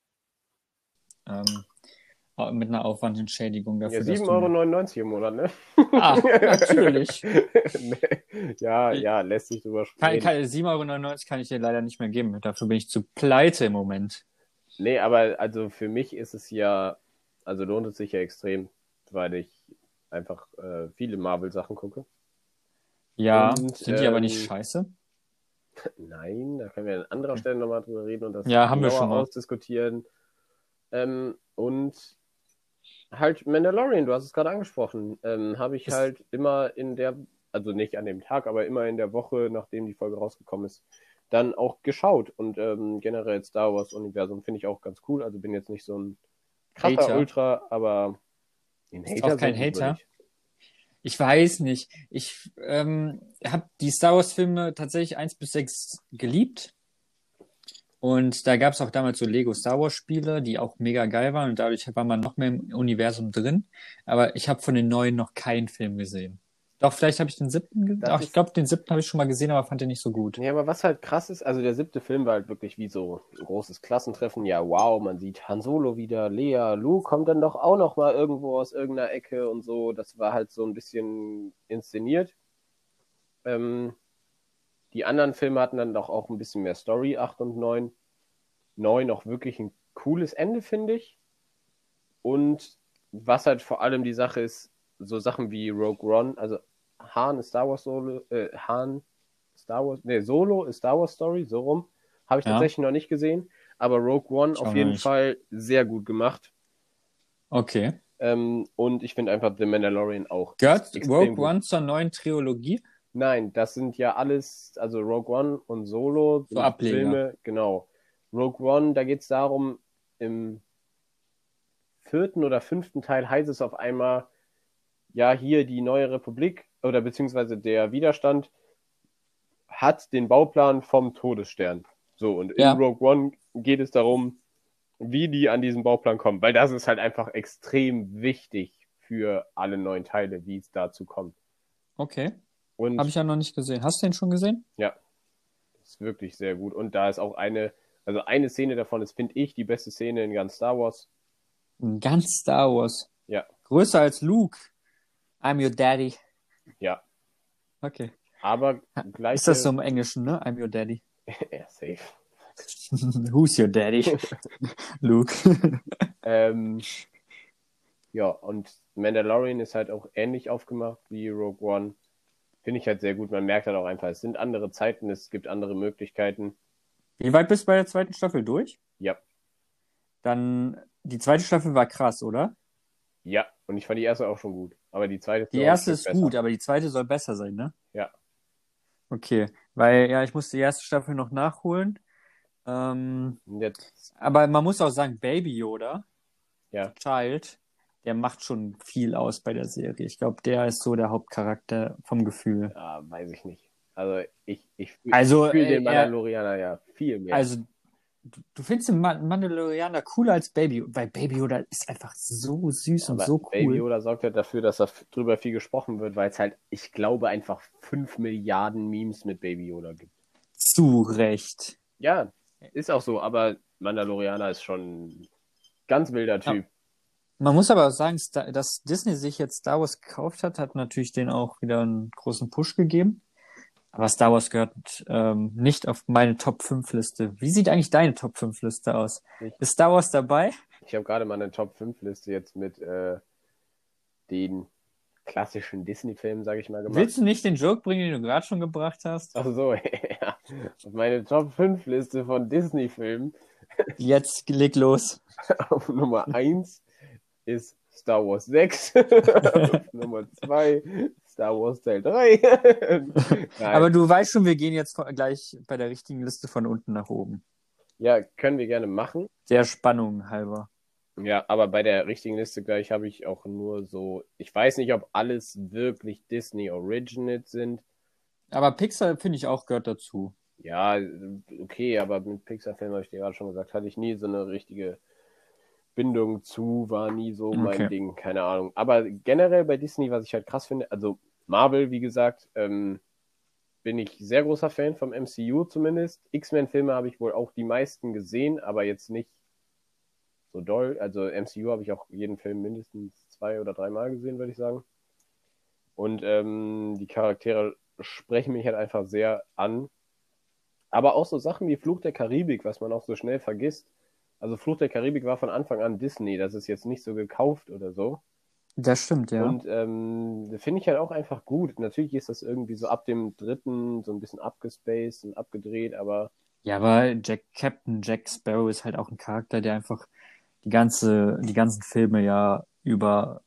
Ähm, mit einer Aufwandentschädigung dafür. Ja, dass 7,99 du- Euro im Monat, ne? Ah, natürlich. nee. Ja, ja, lässt sich drüber sprechen. kann, 7,99 Euro kann ich dir leider nicht mehr geben. Dafür bin ich zu pleite im Moment. Nee, aber also für mich ist es ja, also lohnt es sich ja extrem, weil ich einfach äh, viele Marvel-Sachen gucke. Ja, Und, sind die aber nicht ähm, scheiße? Nein, da können wir an anderer Stelle nochmal drüber reden und das Ja, haben wir schon mal. ausdiskutieren. Ähm, und halt Mandalorian, du hast es gerade angesprochen, ähm, habe ich Ist- halt immer in der, also nicht an dem Tag, aber immer in der Woche, nachdem die Folge rausgekommen ist, dann auch geschaut. Und ähm, generell Star Wars Universum finde ich auch ganz cool. Also bin jetzt nicht so ein krasser Hater. Ultra, aber ein Ist auch kein Hater. nicht. Ich weiß nicht. Ich ähm, habe die Star Wars-Filme tatsächlich 1 bis 6 geliebt. Und da gab es auch damals so Lego Star Wars-Spiele, die auch mega geil waren. Und dadurch war man noch mehr im Universum drin. Aber ich habe von den neuen noch keinen Film gesehen. Doch, vielleicht habe ich den siebten gesehen. Ach, ich glaube, den siebten habe ich schon mal gesehen, aber fand den nicht so gut. Ja, aber was halt krass ist, also der siebte Film war halt wirklich wie so ein großes Klassentreffen. Ja, wow, man sieht Han Solo wieder, Lea, Luke kommt dann doch auch noch mal irgendwo aus irgendeiner Ecke und so. Das war halt so ein bisschen inszeniert. Ähm, die anderen Filme hatten dann doch auch ein bisschen mehr Story, 8 und 9. 9 auch wirklich ein cooles Ende, finde ich. Und was halt vor allem die Sache ist, so Sachen wie Rogue One, also Han ist Star Wars Solo, äh, Han Star Wars, nee, Solo ist Star Wars Story, so rum. Habe ich Ja. tatsächlich noch nicht gesehen. Aber Rogue One Ich auch auf jeden nicht. Fall sehr gut gemacht. Okay. Ähm, und ich finde einfach The Mandalorian auch. Gehört Rogue gut. One zur neuen Trilogie? Nein, das sind ja alles, also Rogue One und Solo Ableger. Filme, genau. Rogue One, da geht es darum, im vierten oder fünften Teil heißt es auf einmal, ja, hier die neue Republik oder beziehungsweise der Widerstand hat den Bauplan vom Todesstern. So, und in Ja. Rogue One geht es darum, wie die an diesen Bauplan kommen, weil das ist halt einfach extrem wichtig für alle neuen Teile, wie es dazu kommt. Okay. Und Habe ich ja noch nicht gesehen. Hast du den schon gesehen? ja, ist wirklich sehr gut. Und da ist auch eine, also eine Szene davon ist, finde ich, die beste Szene in ganz Star Wars. Ganz Star Wars. Ja. Größer als Luke. I'm your daddy. Ja, Okay. aber gleich. Ist das so im Englischen, ne? I'm your daddy. Ja, safe. Who's your daddy? Luke. Ähm, ja, und Mandalorian ist halt auch ähnlich aufgemacht wie Rogue One. Finde ich halt sehr gut. Man merkt halt auch einfach, es sind andere Zeiten, es gibt andere Möglichkeiten. Wie weit bist du bei der zweiten Staffel durch? Ja, Dann, die zweite Staffel war krass, oder? ja. Und ich fand die erste auch schon gut. Aber die zweite Die erste ist besser. gut, aber die zweite soll besser sein, ne? Ja. Okay. Weil, ja, ich muss die erste Staffel noch nachholen. Ähm, Jetzt, aber man muss auch sagen, Baby Yoda, ja, Child, der macht schon viel aus bei der Serie. Ich glaube, der ist so der Hauptcharakter vom Gefühl. ja, weiß ich nicht. Also ich, ich fühle Also, fühl äh, den er- Mandalorianer ja viel mehr. Also, du, du findest den Ma- Mandalorianer cooler als Baby, weil Baby Yoda ist einfach so süß und Aber so Baby cool. Yoda sorgt halt dafür, dass da f- drüber viel gesprochen wird, weil es halt, ich glaube, einfach 5 Milliarden Memes mit Baby Yoda gibt. Zu Recht. Ja, ist auch so, aber Mandalorianer ist schon ein ganz wilder Typ. Man muss aber auch sagen, dass Disney sich jetzt Star Wars gekauft hat, hat natürlich denen auch wieder einen großen Push gegeben. Aber Star Wars gehört ähm, nicht auf meine Top 5 Liste. Wie sieht eigentlich deine Top 5 Liste aus? Ich- Ist Star Wars dabei? Ich habe gerade mal eine Top 5 Liste jetzt mit äh, den klassischen Disney-Filmen, sage ich mal, gemacht. Willst du nicht den Joke bringen, den du gerade schon gebracht hast? Ach so, ja. Auf meine Top 5 Liste von Disney-Filmen Jetzt leg los. auf Nummer 1 ist Star Wars 6. auf Nummer 2 Star Wars Teil 3. Nein. Aber du weißt schon, wir gehen jetzt gleich bei der richtigen Liste von unten nach oben. Ja, können wir gerne machen. Der Spannung halber. Ja, aber bei der richtigen Liste gleich habe ich auch nur so, ich weiß nicht, ob alles wirklich Disney Originals sind. Aber Pixar, finde ich auch, gehört dazu. Ja, okay, aber mit Pixar-Filmen habe ich dir gerade schon gesagt, hatte ich nie so eine richtige Bindung zu war nie so mein Okay. Ding, keine Ahnung. Aber generell bei Disney, was ich halt krass finde, also Marvel, wie gesagt, ähm, bin ich sehr großer Fan vom MCU zumindest. X-Men-Filme habe ich wohl auch die meisten gesehen, aber jetzt nicht so doll. Also MCU habe ich auch jeden Film mindestens zwei oder dreimal gesehen, würde ich sagen. Und ähm, die Charaktere sprechen mich halt einfach sehr an. Aber auch so Sachen wie Fluch der Karibik, was man auch so schnell vergisst. Also Fluch der Karibik war von Anfang an Disney, das ist jetzt nicht so gekauft oder so. Das stimmt, ja. Und ähm, finde ich halt auch einfach gut. Natürlich ist das irgendwie so ab dem dritten so ein bisschen abgespaced und abgedreht, aber Ja, aber Jack, Captain Jack Sparrow ist halt auch ein Charakter, der einfach die ganze, die ganzen Filme ja über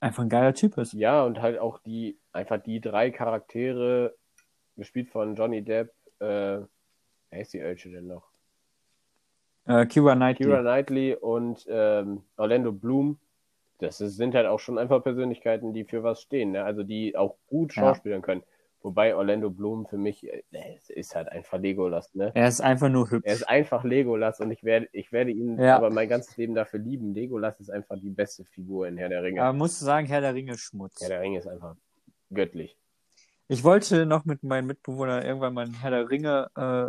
einfach ein geiler Typ ist. ja, und halt auch die, einfach die drei Charaktere, gespielt von Johnny Depp, äh, wer ist die Ölche denn noch? Äh, Kira Knightley. Keira Knightley und ähm, Orlando Bloom. Das ist, sind halt auch schon einfach Persönlichkeiten, die für was stehen, ne? Also die auch gut Ja. schauspielern können. Wobei Orlando Bloom für mich äh, es ist halt einfach Legolas, ne? Er ist einfach nur hübsch. Er ist einfach Legolas und ich werde, ich werde ihn Ja. aber mein ganzes Leben dafür lieben. Legolas ist einfach die beste Figur in Herr der Ringe. Aber musst du sagen, Herr der Ringe ist Schmutz. Herr der Ringe ist einfach göttlich. Ich wollte noch mit meinen Mitbewohnern irgendwann mal einen Herr der Ringe äh,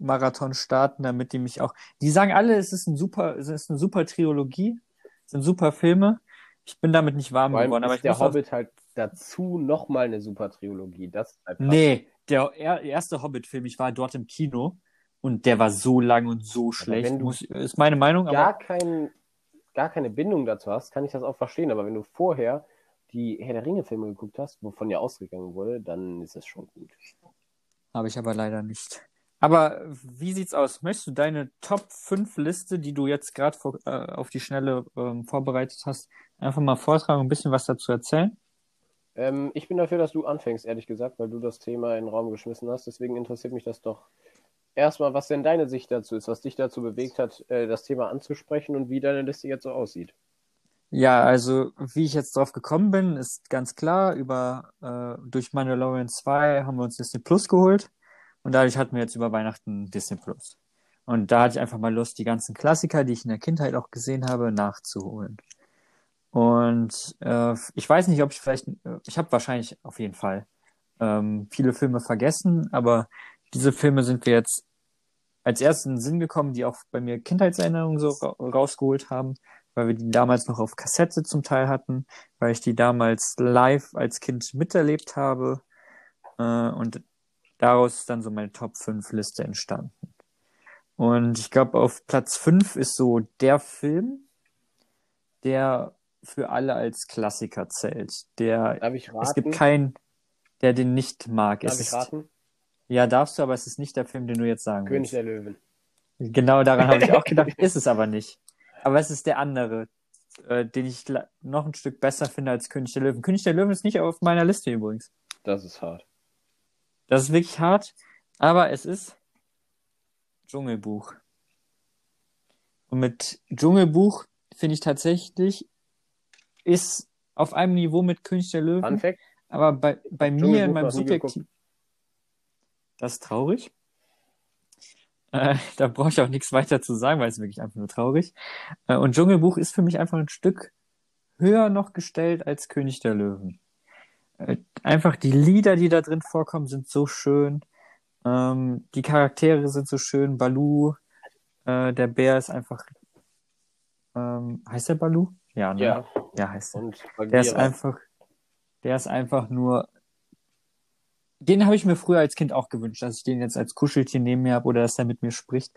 Marathon starten, damit die mich auch. Die sagen alle, es ist ein super, es ist eine super Trilogie, es sind super Filme. Ich bin damit nicht warm geworden, aber ich der muss auch, Hobbit halt dazu nochmal eine super Trilogie. Das ist Nee, der er, erste Hobbit-Film, ich war dort im Kino und der war so lang und so schlecht. wenn du Muss, ist meine Meinung, aber gar, kein, gar keine Bindung dazu hast, kann ich das auch verstehen. Aber wenn du vorher die Herr der Ringe-Filme geguckt hast, wovon ja ausgegangen wurde, dann ist es schon gut. habe ich aber leider nicht. Aber wie sieht's aus? Möchtest du deine Top 5 Liste, die du jetzt gerade äh, auf die Schnelle ähm, vorbereitet hast, einfach mal vortragen und ein bisschen was dazu erzählen? Ähm, ich bin dafür, dass du anfängst, ehrlich gesagt, weil du das Thema in den Raum geschmissen hast. Deswegen interessiert mich das doch erstmal, was denn deine Sicht dazu ist, was dich dazu bewegt hat, äh, das Thema anzusprechen und wie deine Liste jetzt so aussieht. Ja, also wie ich jetzt drauf gekommen bin, ist ganz klar, über äh, durch Mandalorian 2 haben wir uns Disney Plus geholt und dadurch hatten wir jetzt über Weihnachten Disney Plus. Und da hatte ich einfach mal Lust, die ganzen Klassiker, die ich in der Kindheit auch gesehen habe, nachzuholen. Und äh, ich weiß nicht, ob ich vielleicht, äh, ich habe wahrscheinlich auf jeden Fall ähm, viele Filme vergessen, aber diese Filme sind wir jetzt als den Sinn gekommen, die auch bei mir Kindheitserinnerungen so ra rausgeholt haben, weil wir die damals noch auf Kassette zum Teil hatten, weil ich die damals live als Kind miterlebt habe. Äh, und daraus ist dann so meine Top 5 Liste entstanden. Und ich glaube, auf Platz 5 ist so der Film, der für alle als Klassiker zählt. Der, Darf ich raten? es gibt keinen, der den nicht mag. Darf Es ich ist, raten? ja, darfst du, aber es ist nicht der Film, den du jetzt sagen König willst. der Löwen. Genau daran habe ich auch gedacht, ist es aber nicht. Aber es ist der andere, äh, den ich noch ein Stück besser finde als König der Löwen. König der Löwen ist nicht auf meiner Liste übrigens. Das ist hart. Das ist wirklich hart, aber es ist Dschungelbuch. Und mit Dschungelbuch finde ich tatsächlich, ist auf einem Niveau mit König der Löwen, Fact, aber bei, bei mir in meinem Subjektiv. Das ist traurig. Äh, da brauche ich auch nichts weiter zu sagen, weil es wirklich einfach nur traurig. Äh, und Dschungelbuch ist für mich einfach ein Stück höher noch gestellt als König der Löwen. Einfach die Lieder, die da drin vorkommen, sind so schön. Ähm, die Charaktere sind so schön. Balu, äh, der Bär ist einfach. Ähm, heißt der Balu? Ja, ne? ja. ja heißt er. Und Der ist Bagheera. einfach, der ist einfach nur. Den habe ich mir früher als Kind auch gewünscht, dass ich den jetzt als Kuscheltier neben mir habe oder dass er mit mir spricht.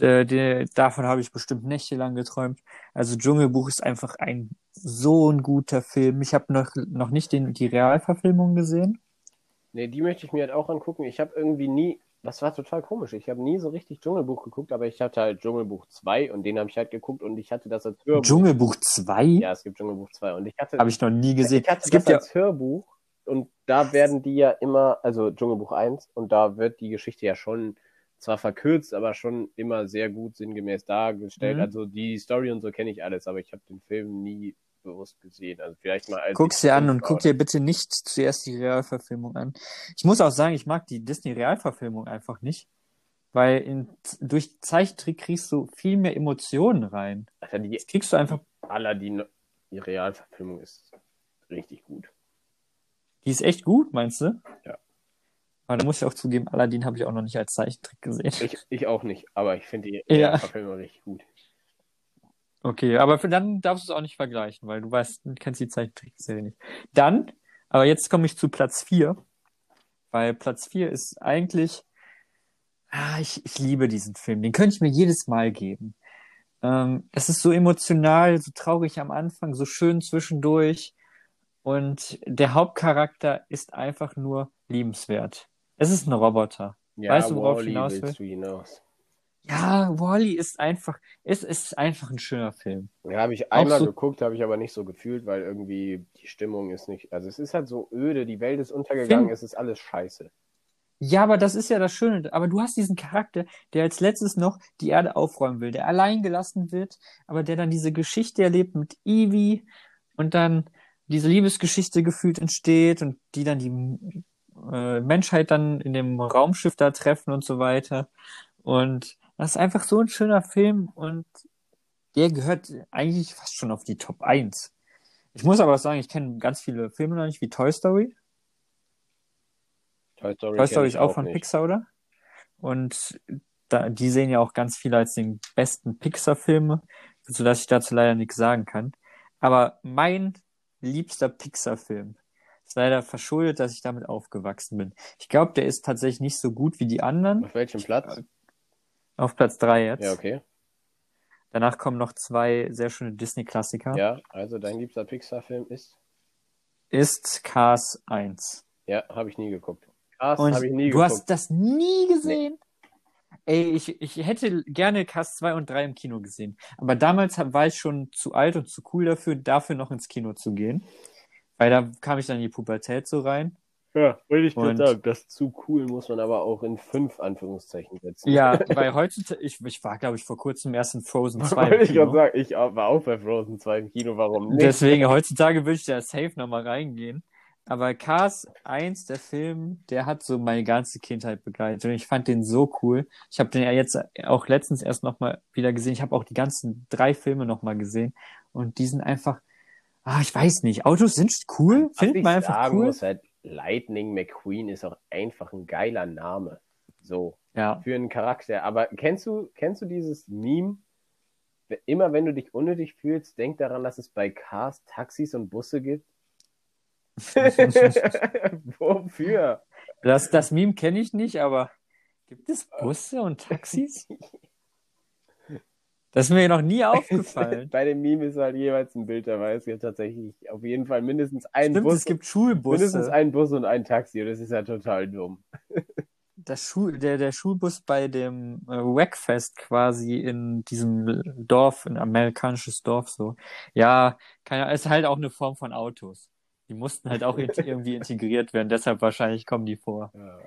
Äh, der, davon habe ich bestimmt nächtelang geträumt. Also Dschungelbuch ist einfach ein so ein guter Film. Ich habe noch, noch nicht den, die Realverfilmung gesehen. Nee, die möchte ich mir halt auch angucken. Ich habe irgendwie nie, das war total komisch. Ich habe nie so richtig Dschungelbuch geguckt, aber ich hatte halt Dschungelbuch 2 und den habe ich halt geguckt und ich hatte das als Hörbuch. Dschungelbuch 2 Ja, es gibt Dschungelbuch 2 und ich hatte, habe ich noch nie gesehen. ich hatte Es gibt das ja, als Hörbuch und da werden die ja immer, also Dschungelbuch 1 und da wird die Geschichte ja schon zwar verkürzt, aber schon immer sehr gut sinngemäß dargestellt. Mhm. Also die Story und so kenne ich alles, aber ich habe den Film nie bewusst gesehen. Also vielleicht mal als Guck's dir an und guck dir bitte nicht zuerst die Realverfilmung an. Ich muss auch sagen, ich mag die Disney-Realverfilmung einfach nicht. Weil in, durch Zeichentrick kriegst du viel mehr Emotionen rein. Alter, die Das kriegst du einfach, Aladdin, die Realverfilmung ist richtig gut. die ist echt gut, meinst du? Ja. Aber da muss ich auch zugeben, Aladdin habe ich auch noch nicht als Zeichentrick gesehen. Ich, ich auch nicht, aber ich finde die Ja. Realverfilmung richtig gut. Okay, aber für dann darfst du es auch nicht vergleichen, weil du weißt, du kennst die Zeichentrickserie nicht. Dann, aber jetzt komme ich zu Platz 4, weil Platz 4 ist eigentlich, ah, ich, ich liebe diesen Film, den könnte ich mir jedes Mal geben. Ähm, es ist so emotional, so traurig am Anfang, so schön zwischendurch und der Hauptcharakter ist einfach nur liebenswert. Es ist ein Roboter. Ja, Weißt du, worauf Wall-E hinaus willst will? du hinaus. Ja, Wally ist einfach, es ist einfach ein schöner Film. Ja, habe ich einmal so- geguckt, habe ich aber nicht so gefühlt, weil irgendwie die Stimmung ist nicht. Also es ist halt so öde, die Welt ist untergegangen, Finn- es ist alles scheiße. Ja, aber das ist ja das Schöne. Aber du hast diesen Charakter, der als letztes noch die Erde aufräumen will, der allein gelassen wird, aber der dann diese Geschichte erlebt mit Evie und dann diese Liebesgeschichte gefühlt entsteht und die dann die äh, Menschheit dann in dem Raumschiff da treffen und so weiter. Und das ist einfach so ein schöner Film und der gehört eigentlich fast schon auf die Top 1. Ich muss aber sagen, ich kenne ganz viele Filme noch nicht, wie Toy Story. Toy Story, Toy Story ist auch von nicht. Pixar, oder? Und da, die sehen ja auch ganz viele als den besten Pixar-Filme, sodass ich dazu leider nichts sagen kann. Aber mein liebster Pixar-Film ist leider verschuldet, dass ich damit aufgewachsen bin. Ich glaube, der ist tatsächlich nicht so gut wie die anderen. Auf welchem Platz? Auf Platz drei jetzt. Ja, okay. Danach kommen noch zwei sehr schöne Disney-Klassiker. Ja, also dein liebster Pixar-Film ist? Ist Cars 1. Ja, habe ich nie geguckt. Und habe ich nie du geguckt. hast das nie gesehen? Ey, ich, ich hätte gerne Cast 2 und 3 im Kino gesehen. Aber damals war ich schon zu alt und zu cool dafür, dafür noch ins Kino zu gehen. Weil da kam ich dann in die Pubertät so rein. Ja, wollte ich gerade sagen. Das zu cool muss man aber auch in fünf Anführungszeichen setzen. Ja, weil heutzutage, ich, ich war, glaube ich, vor kurzem erst in Frozen 2 im wollte ich sagen. Ich war auch bei Frozen 2 im Kino, warum nicht? Deswegen, heutzutage würde ich da safe nochmal reingehen. Aber Cars 1, der Film, der hat so meine ganze Kindheit begleitet. Und ich fand den so cool. Ich habe den ja jetzt auch letztens erst nochmal wieder gesehen. Ich habe auch die ganzen drei Filme nochmal gesehen. Und die sind einfach, ah, ich weiß nicht, Autos sind cool, Was findet ich man einfach sagen cool. muss, halt, Lightning McQueen ist auch einfach ein geiler Name. So, Ja, für einen Charakter. Aber kennst du, kennst du dieses Meme? Immer wenn du dich unnötig fühlst, denk daran, dass es bei Cars Taxis und Busse gibt. Wofür? das, das Meme kenne ich nicht, aber gibt es Busse und Taxis? Das ist mir noch nie aufgefallen. Bei dem Meme ist halt jeweils ein Bild dabei. Es gibt tatsächlich auf jeden Fall mindestens einen Stimmt, Bus. es gibt mindestens Schulbusse. einen Bus und ein Taxi. Und das ist ja total dumm. das Schul der, der Schulbus bei dem äh, Wackfest quasi in diesem Dorf, ein amerikanisches Dorf so. Ja, keine, ist halt auch eine Form von Autos. Die mussten halt auch irgendwie integriert werden, deshalb wahrscheinlich kommen die vor. Ja.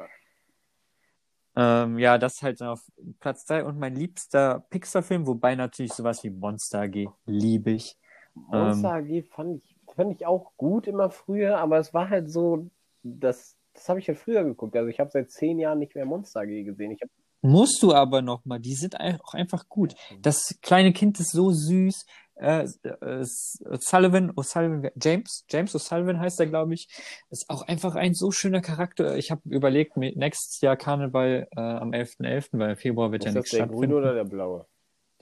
Ähm, ja, das halt auf Platz drei und mein liebster Pixar-Film, wobei natürlich sowas wie Monster AG liebe ich. Monster AG fand ich, fand ich auch gut immer früher, aber es war halt so, das, das habe ich halt früher geguckt. Also ich habe seit zehn Jahren nicht mehr Monster AG gesehen. Ich hab, Musst du aber noch mal, die sind auch einfach gut. Das kleine Kind ist so süß. Äh, äh, Sullivan, O'Sullivan, James, James O'Sullivan heißt er, glaube ich, ist auch einfach ein so schöner Charakter. Ich habe überlegt, nächstes Jahr Karneval äh, am 11.11., weil im Februar wird ist ja nichts der stattfinden. grüne oder der blaue?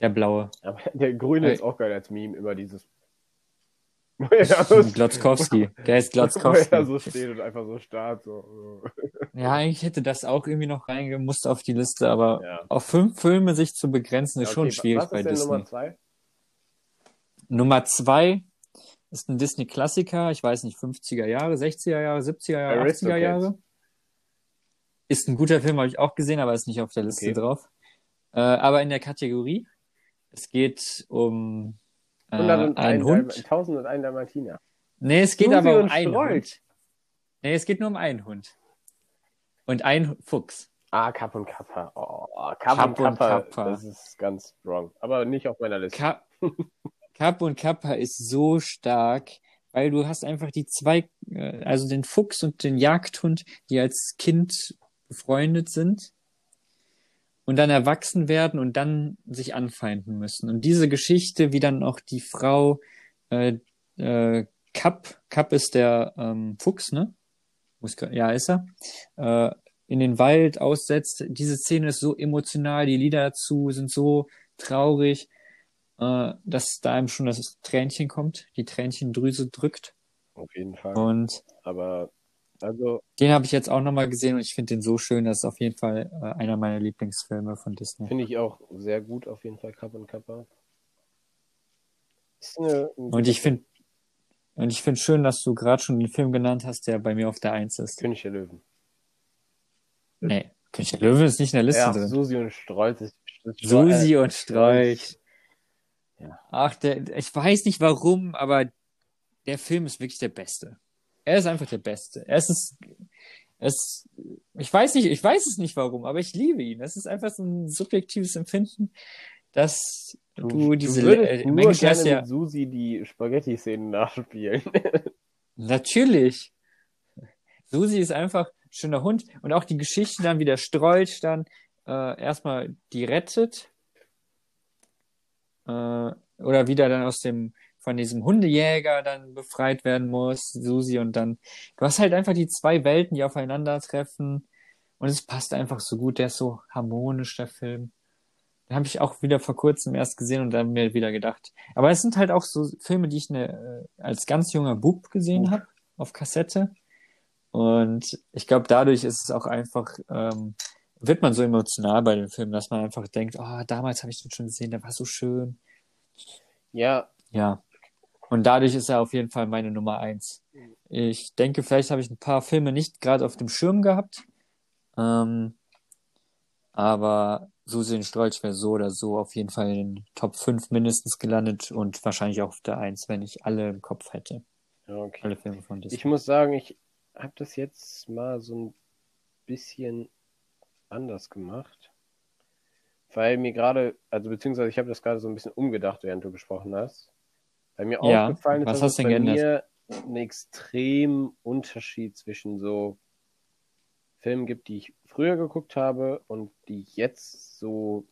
Der blaue. Aber der grüne Hey. ist auch geil als Meme über dieses. Glotzkowski. Der ist Glotzkowski. so steht und einfach so starrt. So. Ja, eigentlich hätte das auch irgendwie noch reingemusst auf die Liste, aber Ja. auf fünf Filme sich zu begrenzen, ist Ja, schon okay, schwierig Was bei ist denn Disney. Nummer zwei? Nummer zwei ist ein Disney-Klassiker, ich weiß nicht, 50er Jahre, 60er Jahre, 70er Jahre, 80er Aristocats. Jahre. Ist ein guter Film, habe ich auch gesehen, aber ist nicht auf der Liste Okay. drauf. Äh, aber in der Kategorie, es geht um äh, 101 einen Hund. Dalma- 1001 Dalmatiner. Nee, es geht Susi aber um einen. Hund. Nee, es geht nur um einen Hund. Und ein Fuchs. Ah, Kapp und Kappa. Oh, Kapp, Kapp und und Kappa. Kappa. Das ist ganz strong. Aber nicht auf meiner Liste. Ka Kapp und Kappa ist so stark, weil du hast einfach die zwei, äh, also den Fuchs und den Jagdhund, die als Kind befreundet sind. und dann erwachsen werden und dann sich anfeinden müssen. Und diese Geschichte, wie dann auch die Frau äh, äh, Kapp, Kapp ist der ähm, Fuchs, ne? Muss, ja, ist er. Äh, in den Wald aussetzt. Diese Szene ist so emotional, die Lieder dazu sind so traurig, äh, dass da einem schon das Tränchen kommt, die Tränchendrüse drückt. Auf jeden Fall. Und Aber, also, den habe ich jetzt auch nochmal gesehen und ich finde den so schön, das ist auf jeden Fall äh, einer meiner Lieblingsfilme von Disney. finde ich auch sehr gut, auf jeden Fall, Kapp und Kappa. Ist eine, Und ich finde und ich finde schön, dass du gerade schon den Film genannt hast, der bei mir auf der Eins ist. König der Löwen. Nee, König der Löwen ist nicht in der Liste Ja, drin. Susi und so, Susi und Strolch. Ja. Ach, der, ich weiß nicht warum, aber der Film ist wirklich der Beste. Er ist einfach der Beste. Es ist, es, ich weiß nicht, ich weiß es nicht warum, aber ich liebe ihn. Es ist einfach so ein subjektives Empfinden, dass du, diese, du würdest äh, nur gerne ja, mit Susi die Spaghetti-Szenen nachspielen. Natürlich. Susi ist einfach ein schöner Hund. Und auch die Geschichte dann, wie der Strolch dann äh, erstmal die rettet. Äh, oder wieder dann aus dem, von diesem Hundejäger dann befreit werden muss, Susi. Und dann, du hast halt einfach die zwei Welten, die aufeinandertreffen. Und es passt einfach so gut. Der ist so harmonisch, der Film. Den habe ich auch wieder vor kurzem erst gesehen und dann mir wieder gedacht. Aber es sind halt auch so Filme, die ich ne, äh, als ganz junger Bub gesehen habe, auf Kassette. Und ich glaube, dadurch ist es auch einfach, ähm, wird man so emotional bei dem Film, dass man einfach denkt, oh, damals habe ich den schon gesehen, der war so schön. ja, Ja. Und dadurch ist er auf jeden Fall meine Nummer eins. Ich denke, vielleicht habe ich ein paar Filme nicht gerade auf dem Schirm gehabt. Ähm, aber Susi und Strolch wäre so oder so auf jeden Fall in den Top 5 mindestens gelandet und wahrscheinlich auch auf der 1, wenn ich alle im Kopf hätte. ja okay. Alle Filme von Disney. Ich muss sagen, ich habe das jetzt mal so ein bisschen anders gemacht. Weil mir gerade, also beziehungsweise ich habe das gerade so ein bisschen umgedacht, während du gesprochen hast. Weil mir Ja, aufgefallen ist, dass es bei mir einen extremen Unterschied zwischen so Filmen gibt, die ich früher geguckt habe und die ich jetzt so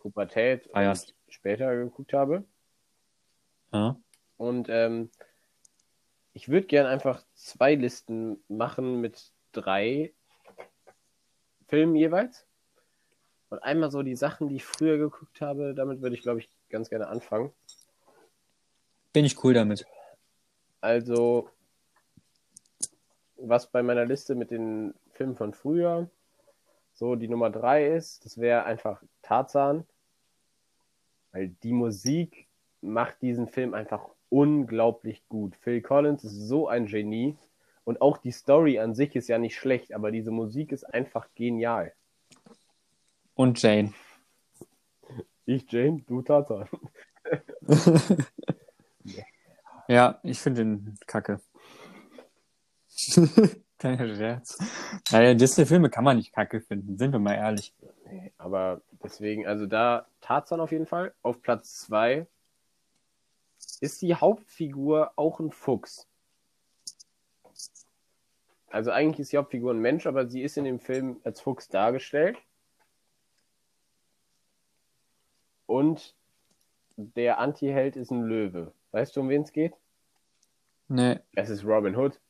Pubertät Feierst. und später geguckt habe. Ja. Und ähm, ich würde gern einfach zwei Listen machen mit drei Filmen jeweils. Und einmal so die Sachen, die ich früher geguckt habe, damit würde ich, glaube ich, ganz gerne anfangen. Bin ich cool damit. Also, was bei meiner Liste mit den Filmen von früher so die Nummer drei ist, das wäre einfach Tarzan. Weil die Musik macht diesen Film einfach unglaublich gut. Phil Collins ist so ein Genie. Und auch die Story an sich ist ja nicht schlecht, aber diese Musik ist einfach genial. Und Jane. Ich Jane, du Tarzan. Ja, ich finde den kacke. Kleiner Scherz. Naja, Disney-Filme kann man nicht kacke finden, sind wir mal ehrlich. Aber deswegen, also da Tarzan auf jeden Fall. Auf Platz zwei ist die Hauptfigur auch ein Fuchs. Also eigentlich ist die Hauptfigur ein Mensch, aber sie ist in dem Film als Fuchs dargestellt. Und der Anti-Held ist ein Löwe. Weißt du, um wen es geht? Nee. Es ist Robin Hood.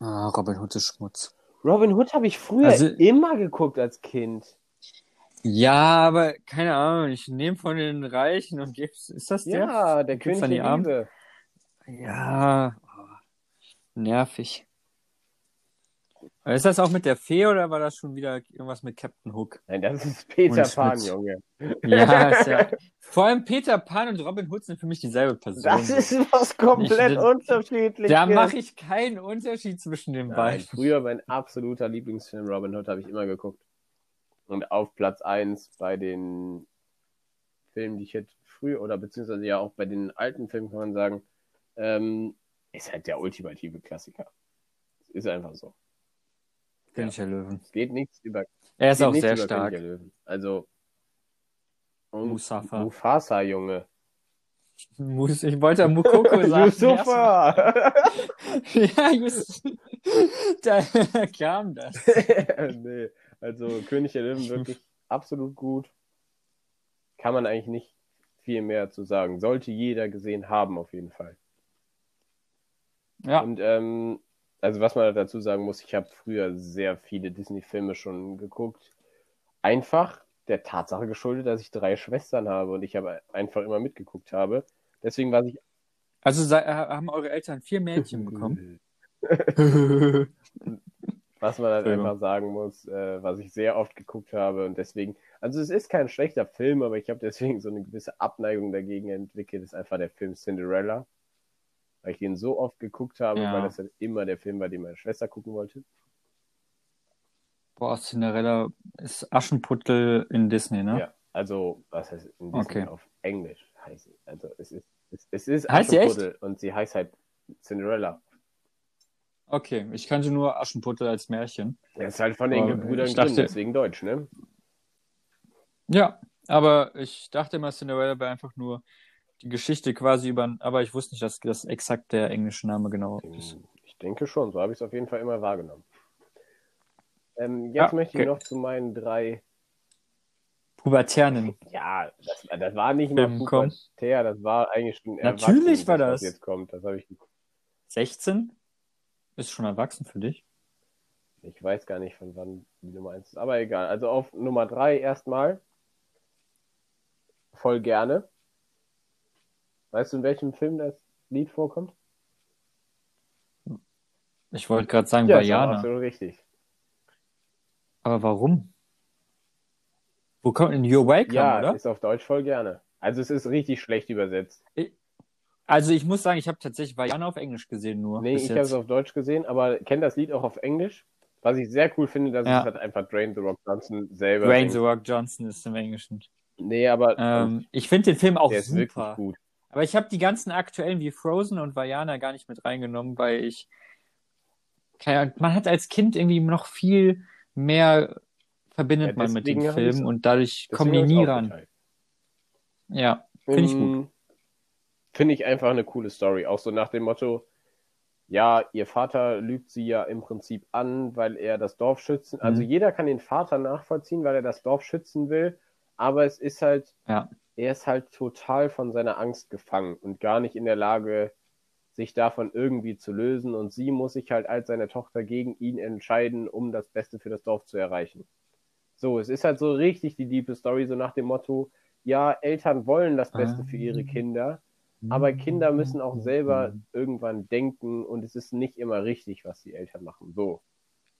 Ah, Robin Hood ist Schmutz. Robin Hood habe ich früher Also- immer geguckt als Kind. Ja, aber keine Ahnung, ich nehme von den Reichen und gib's. Ist das der? Ja, der Gibt's König an die der? Liebe. Ja. oh, nervig. Ist das auch mit der Fee oder war das schon wieder irgendwas mit Captain Hook? Nein, das ist Peter Und Pan. Junge. Ja, ist ja. Vor allem Peter Pan und Robin Hood sind für mich dieselbe Person. Das ist was komplett Ich- unterschiedliches. da mache ich keinen Unterschied zwischen den Nein, beiden. früher mein absoluter Lieblingsfilm Robin Hood habe ich immer geguckt. Und auf Platz 1 bei den Filmen, die ich jetzt früher, oder beziehungsweise ja auch bei den alten Filmen kann man sagen, ähm, ist halt der ultimative Klassiker. Ist einfach so. König der Löwen. Es geht nichts über, Er ist auch sehr stark. Also und Mustafa. Mufasa, Junge. Mus- Ich wollte ja Mukoko sagen. Yusufa! Ja, just, da kam das. nee. Also König der Löwen wirklich absolut gut. Kann man eigentlich nicht viel mehr zu sagen. Sollte jeder gesehen haben, auf jeden Fall. Ja. Und ähm, also was man dazu sagen muss, ich habe früher sehr viele Disney-Filme schon geguckt. Einfach der Tatsache geschuldet, dass ich drei Schwestern habe und ich aber einfach immer mitgeguckt habe. Deswegen war ich. Also sei- äh, haben eure Eltern vier Mädchen bekommen? Was man halt einfach sagen muss, äh, was ich sehr oft geguckt habe und deswegen, also es ist kein schlechter Film, aber ich habe deswegen so eine gewisse Abneigung dagegen entwickelt, ist einfach der Film Cinderella. Weil ich den so oft geguckt habe, Ja. weil das halt immer der Film war, den meine Schwester gucken wollte. Boah, Cinderella ist Aschenputtel in Disney, ne? Ja, also, was heißt in Disney Okay. auf Englisch heißt sie. Also es ist, es, es ist Heißt sie echt? Aschenputtel und sie heißt halt Cinderella. Okay, ich kannte nur Aschenputtel als Märchen. Das ist halt von den Gebrüdern ich Grimm, deswegen Deutsch, ne? Ja, aber ich dachte immer, Cinderella wäre einfach nur die Geschichte quasi über, aber ich wusste nicht, dass das exakt der englische Name genau ist. Ich denke schon, so habe ich es auf jeden Fall immer wahrgenommen. Ähm, jetzt Ah, möchte ich okay. noch zu meinen drei. Pubertären. Ja, das, das war nicht Film kommen. pubertär, das war eigentlich schon Natürlich war das. jetzt kommt. Das habe ich. 16? Ist schon erwachsen für dich? Ich weiß gar nicht, von wann die Nummer eins ist, aber egal. Also auf Nummer drei erstmal. Voll gerne. Weißt du, in welchem Film das Lied vorkommt? Ich wollte gerade sagen, ist auch Vajana. absolut richtig. Aber warum? Wo kommt in Your Welcome, Ja, oder? ist auf Deutsch voll gerne. Also es ist richtig schlecht übersetzt. Also ich muss sagen, ich habe tatsächlich Vajana auf Englisch gesehen nur. Nee, ich habe es auf Deutsch gesehen, aber kenne das Lied auch auf Englisch. Was ich sehr cool finde, dass Ja. es halt einfach Drain the Rock Johnson selber singt. The Rock Johnson ist im Englischen. Nee, aber Ähm, ich finde den Film auch der ist wirklich super. gut. Aber ich habe die ganzen aktuellen wie Frozen und Vajana gar nicht mit reingenommen, weil ich keine Ahnung, man hat als Kind irgendwie noch viel mehr verbindet Ja, man mit den Filmen und dadurch kommen die nie ran. aufgeteilt. Ja, finde ich gut. Ähm, Finde ich einfach eine coole Story. Auch so nach dem Motto, ja, ihr Vater lügt sie ja im Prinzip an, weil er das Dorf schützen. Also Mhm. jeder kann den Vater nachvollziehen, weil er das Dorf schützen will. Aber es ist halt, Ja. er ist halt total von seiner Angst gefangen und gar nicht in der Lage, sich davon irgendwie zu lösen. Und sie muss sich halt als seine Tochter gegen ihn entscheiden, um das Beste für das Dorf zu erreichen. So, es ist halt so richtig die liebe Story, so nach dem Motto, ja, Eltern wollen das Beste für ihre Kinder, aber Kinder müssen auch selber irgendwann denken und es ist nicht immer richtig, was die Eltern machen. So.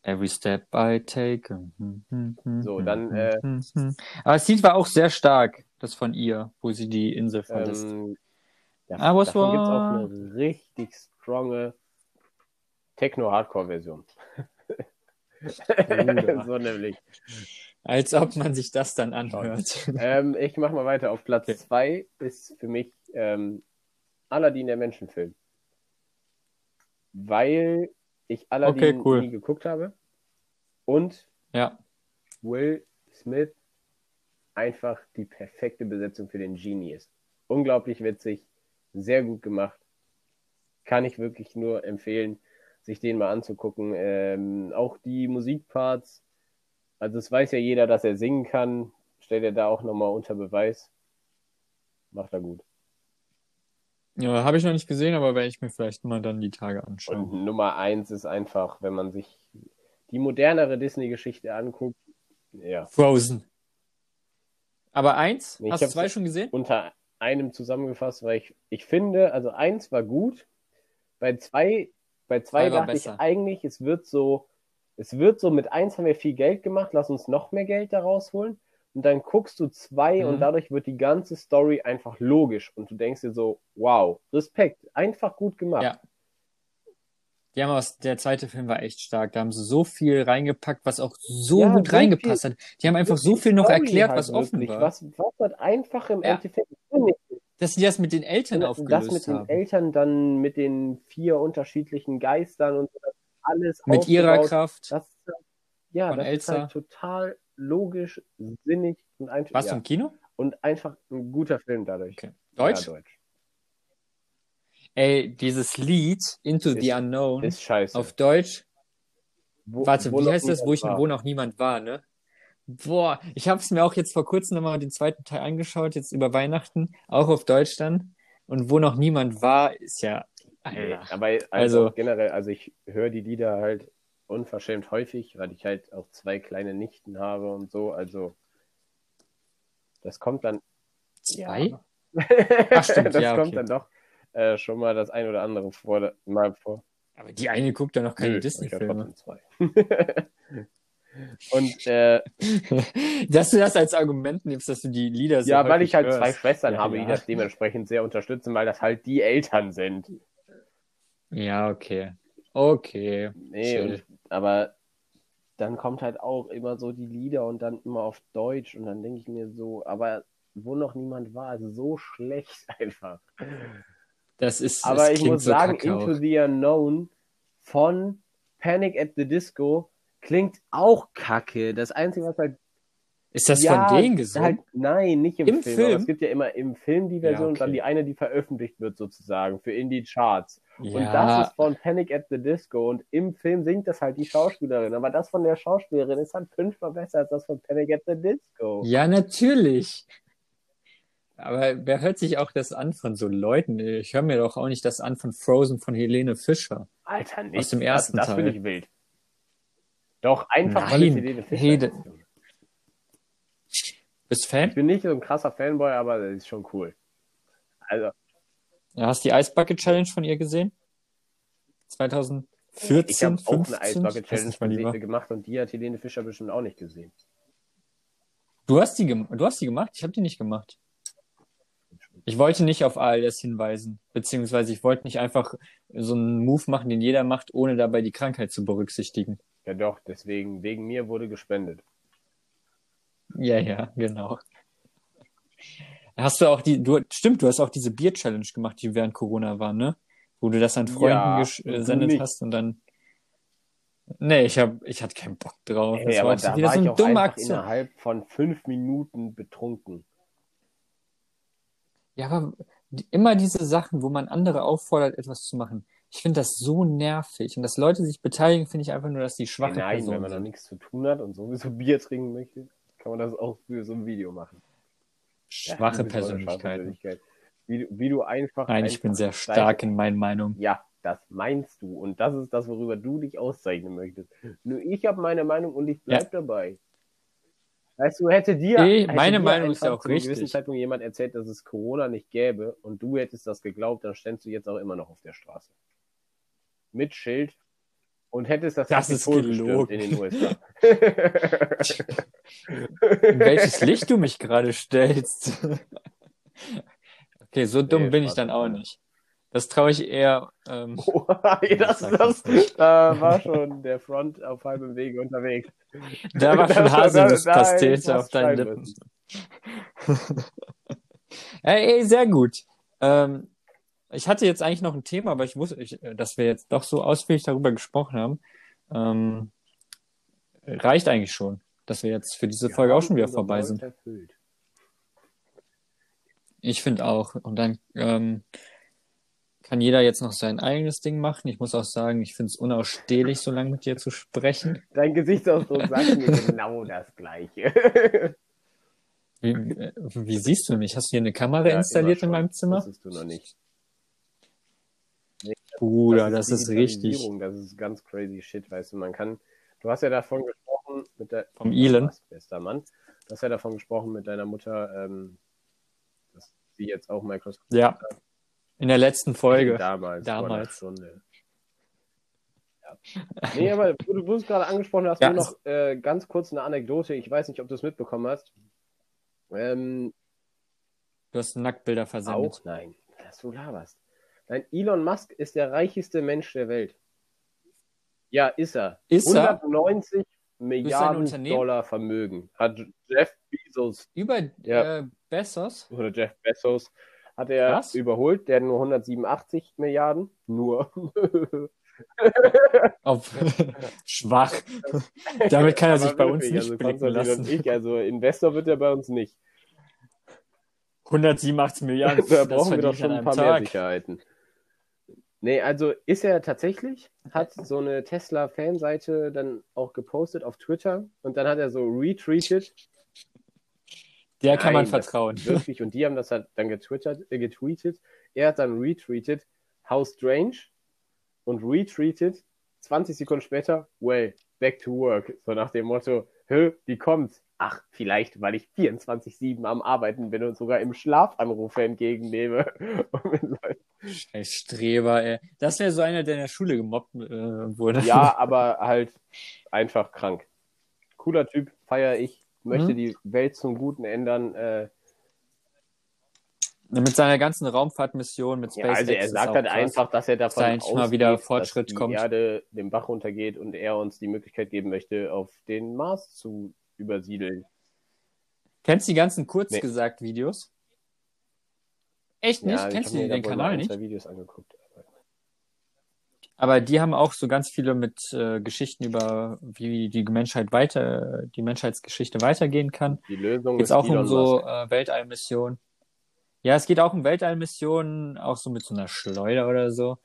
Every step I take. So, dann, äh, Aber das Lied war auch sehr stark, das von ihr, wo sie die Insel verlässt. Ähm, I was davon gibt es auch eine richtig stronge Techno-Hardcore-Version. So nämlich. Als ob man sich das dann anhört. Ähm, ich mach mal weiter. Auf Platz Okay. 2 ist für mich ähm, Aladdin der Menschenfilm. Weil ich Aladdin Okay, cool. nie geguckt habe und ja. Will Smith einfach die perfekte Besetzung für den Genie ist. Unglaublich witzig, sehr gut gemacht. Kann ich wirklich nur empfehlen, sich den mal anzugucken. Ähm, auch die Musikparts, also es weiß ja jeder, dass er singen kann, stellt er da auch nochmal unter Beweis. Macht er gut. Ja, habe ich noch nicht gesehen, aber werde ich mir vielleicht mal dann die Tage anschauen. Und Nummer eins ist einfach, wenn man sich die modernere Disney-Geschichte anguckt, ja, Frozen. Aber eins? Nee, ich Hast du zwei schon gesehen? unter einem zusammengefasst, weil ich, ich finde, also eins war gut, bei zwei, bei zwei Zwei war dachte ich eigentlich, es wird so, es wird so, mit eins haben wir viel Geld gemacht, lass uns noch mehr Geld da rausholen. Und dann guckst du zwei Mhm. und dadurch wird die ganze Story einfach logisch und du denkst dir so, wow, Respekt, einfach gut gemacht. Ja. Die haben aus, der zweite Film war echt stark. Da haben sie so viel reingepackt, was auch so Ja, gut so reingepasst hat. Die haben einfach so viel noch Story erklärt, halt was offen war. Was, was halt einfach im Ja. Endeffekt Dass die das mit den Eltern das aufgelöst mit den haben. Eltern dann mit den vier unterschiedlichen Geistern und das alles Mit ihrer. Kraft. Das, halt- ja, Von das Elsa. ist halt total logisch, sinnig und einfach, Warst ja, du im Kino? und einfach ein guter Film dadurch. Okay. Deutsch? Ja, Deutsch. Ey, dieses Lied Into the Ist- Unknown Ist scheiße. auf Deutsch. Wo, Warte, wo wie heißt das, wo, ich, war. wo noch niemand war, ne? Boah, ich habe es mir auch jetzt vor kurzem nochmal den zweiten Teil angeschaut, jetzt über Weihnachten, auch auf Deutsch dann. Und wo noch niemand war, ist ja, Nee, Alter. aber also, Also- generell, also ich höre die Lieder halt unverschämt häufig, weil ich halt auch zwei kleine Nichten habe und so. Also das kommt dann. Zwei? Ja. Ach, stimmt, das ja, kommt okay. dann doch äh, schon mal das ein oder andere vor, mal vor. Aber die eine guckt doch noch keine Disney-Filme. und äh, Dass du das als Argument nimmst, dass du die Lieder so ja, weil ich halt hörst. zwei Schwestern Ja, habe, die ja. das dementsprechend sehr unterstützen, weil das halt die Eltern sind. Ja, okay. Okay. Nee, aber dann kommt halt auch immer so die Lieder und dann immer auf Deutsch und dann denke ich mir so, aber wo noch niemand war, also so schlecht einfach. Das ist, Aber das ich muss so sagen, Into auch. the Unknown von Panic at the Disco klingt auch kacke. Das Einzige, was halt Ist das ja, von denen gesungen? Halt, nein, nicht im, Im Film. Film? Es gibt ja immer im Film die Version Ja, und dann okay. die eine, die veröffentlicht wird sozusagen für Indie Charts. Und ja, das ist von Panic at the Disco. Und im Film singt das halt die Schauspielerin. Aber das von der Schauspielerin ist halt fünfmal besser als das von Panic at the Disco. ja, natürlich. Aber wer hört sich auch das an von so Leuten? Ich höre mir doch auch nicht das an von Frozen von Helene Fischer. Alter, nicht. Aus dem ersten das, das Teil. finde ich wild. Doch, einfach Nein, Helene Fischer ist. Bist Ich Fan? bin nicht so ein krasser Fanboy, aber das ist schon cool. Also, Ja, hast du die Ice Bucket Challenge von ihr gesehen? 2014, ich habe auch 15? eine Ice Bucket Ich weiß Challenge war. gese- gemacht und die hat Helene Fischer bestimmt auch nicht gesehen. Du hast die, du hast die gemacht? Ich habe die nicht gemacht. Ich wollte nicht auf ALS hinweisen, beziehungsweise ich wollte nicht einfach so einen Move machen, den jeder macht, ohne dabei die Krankheit zu berücksichtigen. Ja doch, deswegen, wegen mir wurde gespendet. Ja, ja, genau. Hast du auch die, du, stimmt, du hast auch diese Bier-Challenge gemacht, die während Corona war, ne? Wo du das an Freunden Ja, äh, gesendet nicht. hast und dann. Nee, ich hab, ich hatte keinen Bock drauf. Ey, das war aber so da war so ich auch dumme Aktion. innerhalb von fünf Minuten betrunken. Ja, aber immer diese Sachen, wo man andere auffordert, etwas zu machen. Ich finde das so nervig. Und dass Leute sich beteiligen, finde ich einfach nur, dass die schwache Nein, wenn Personen man noch sind. nichts zu tun hat und sowieso Bier trinken möchte, kann man das auch für so ein Video machen. Ja, Schwache schwache Persönlichkeiten. Persönlichkeit. Wie, du- wie du einfach. Nein, ich bin sehr stark in meinen Meinungen. Ja, das meinst du. Und das ist das, worüber du dich auszeichnen möchtest. Nur ich habe meine Meinung und ich bleib dabei. Weißt du, hätte dir, Nee, hätte meine dir Meinung ist ja auch zu einem gewissen richtig. Zeitpunkt jemand erzählt, dass es Corona nicht gäbe und du hättest das geglaubt, dann ständst du jetzt auch immer noch auf der Straße. Mit Schild und hättest das, Das ist gelogen. in den USA. In welches Licht du mich gerade stellst. okay, so dumm Nee, bin ich dann auch nicht. Das traue ich eher. Ähm, Oh, das, das, das da war schon der Front auf halbem Wege unterwegs. da war schon Haselnusspastete auf deinen Lippen. Ey, ey, sehr gut. Ähm, ich hatte jetzt eigentlich noch ein Thema, aber ich wusste, ich, dass wir jetzt doch so ausführlich darüber gesprochen haben. Ähm, reicht eigentlich schon, dass wir jetzt für diese Wir Folge auch schon wieder vorbei sind. erfüllt. Ich finde auch. Und dann ähm, kann jeder jetzt noch sein eigenes Ding machen. Ich muss auch sagen, ich finde es unausstehlich, so lange mit dir zu sprechen. Dein Gesichtsausdruck sagt mir genau das Gleiche. Wie, äh, wie siehst du mich? Hast du hier eine Kamera Ja, installiert in meinem Zimmer? Wusstest du noch nicht. Bruder, das ist richtig. Digitalisierung, Das ist ganz crazy shit, weißt du. Man kann, du hast ja davon gesprochen mit der, Vom Elon. Was, bester Mann. Du hast ja davon gesprochen mit deiner Mutter, ähm, dass sie jetzt auch Microsoft Ja. In der letzten Folge. damals, Damals. Ja. Nee, aber du, du es gerade angesprochen hast, Ja, nur noch äh, ganz kurz eine Anekdote. Ich weiß nicht, ob du es mitbekommen hast. Ähm, Du hast Nacktbilder versendet. auch nein, was du laberst. Nein, Elon Musk ist der reichste Mensch der Welt. Ja, ist er. Ist er? 190 Milliarden Unternehmen? Dollar Vermögen hat Jeff Bezos Über Ja. äh, Bessos? oder Jeff Bezos hat er Was? überholt. Der hat nur 187 Milliarden. Nur. Auf schwach. Damit kann er sich bei uns nicht also blicken lassen. Ich, also Investor wird er bei uns nicht. 187 Milliarden. da das brauchen wir doch schon ein paar mehr Tag. Sicherheiten. Nee, also ist er tatsächlich, hat so eine Tesla-Fanseite dann auch gepostet auf Twitter und dann hat er so retweetet. Der kann man Nein, vertrauen. Wirklich, und die haben das halt dann getwittert, äh, getweetet. Er hat dann retweetet, how strange und retweetet 20 Sekunden später, well, back to work. So nach dem Motto, hä, wie kommt's? Ach, vielleicht, weil ich 24-7 am Arbeiten bin und sogar im Schlaf Anrufe entgegennehme. Scheiß Streber, ey. Das wäre so einer, der in der Schule gemobbt äh, wurde. ja, aber halt einfach krank. Cooler Typ, feiere ich, möchte Mhm. die Welt zum Guten ändern. Äh, Mit seiner ganzen Raumfahrtmission, mit ja, SpaceX. also er sagt halt krass. einfach, dass er davon da ausgeht, mal wieder Fortschritt dass die kommt. Erde den Bach runtergeht und er uns die Möglichkeit geben möchte, auf den Mars zu übersiedeln. Kennst du die ganzen Kurzgesagt-Videos? Echt nicht? Ja, ich Kennst du den Kanal nicht? zwei Videos angeguckt. Aber die haben auch so ganz viele mit äh, Geschichten über, wie die Menschheit weiter, die Menschheitsgeschichte weitergehen kann. Die Lösung Geht's ist auch um Elon so Musk. äh, Weltallmissionen. Ja, es geht auch um Weltallmissionen, auch so mit so einer Schleuder oder so.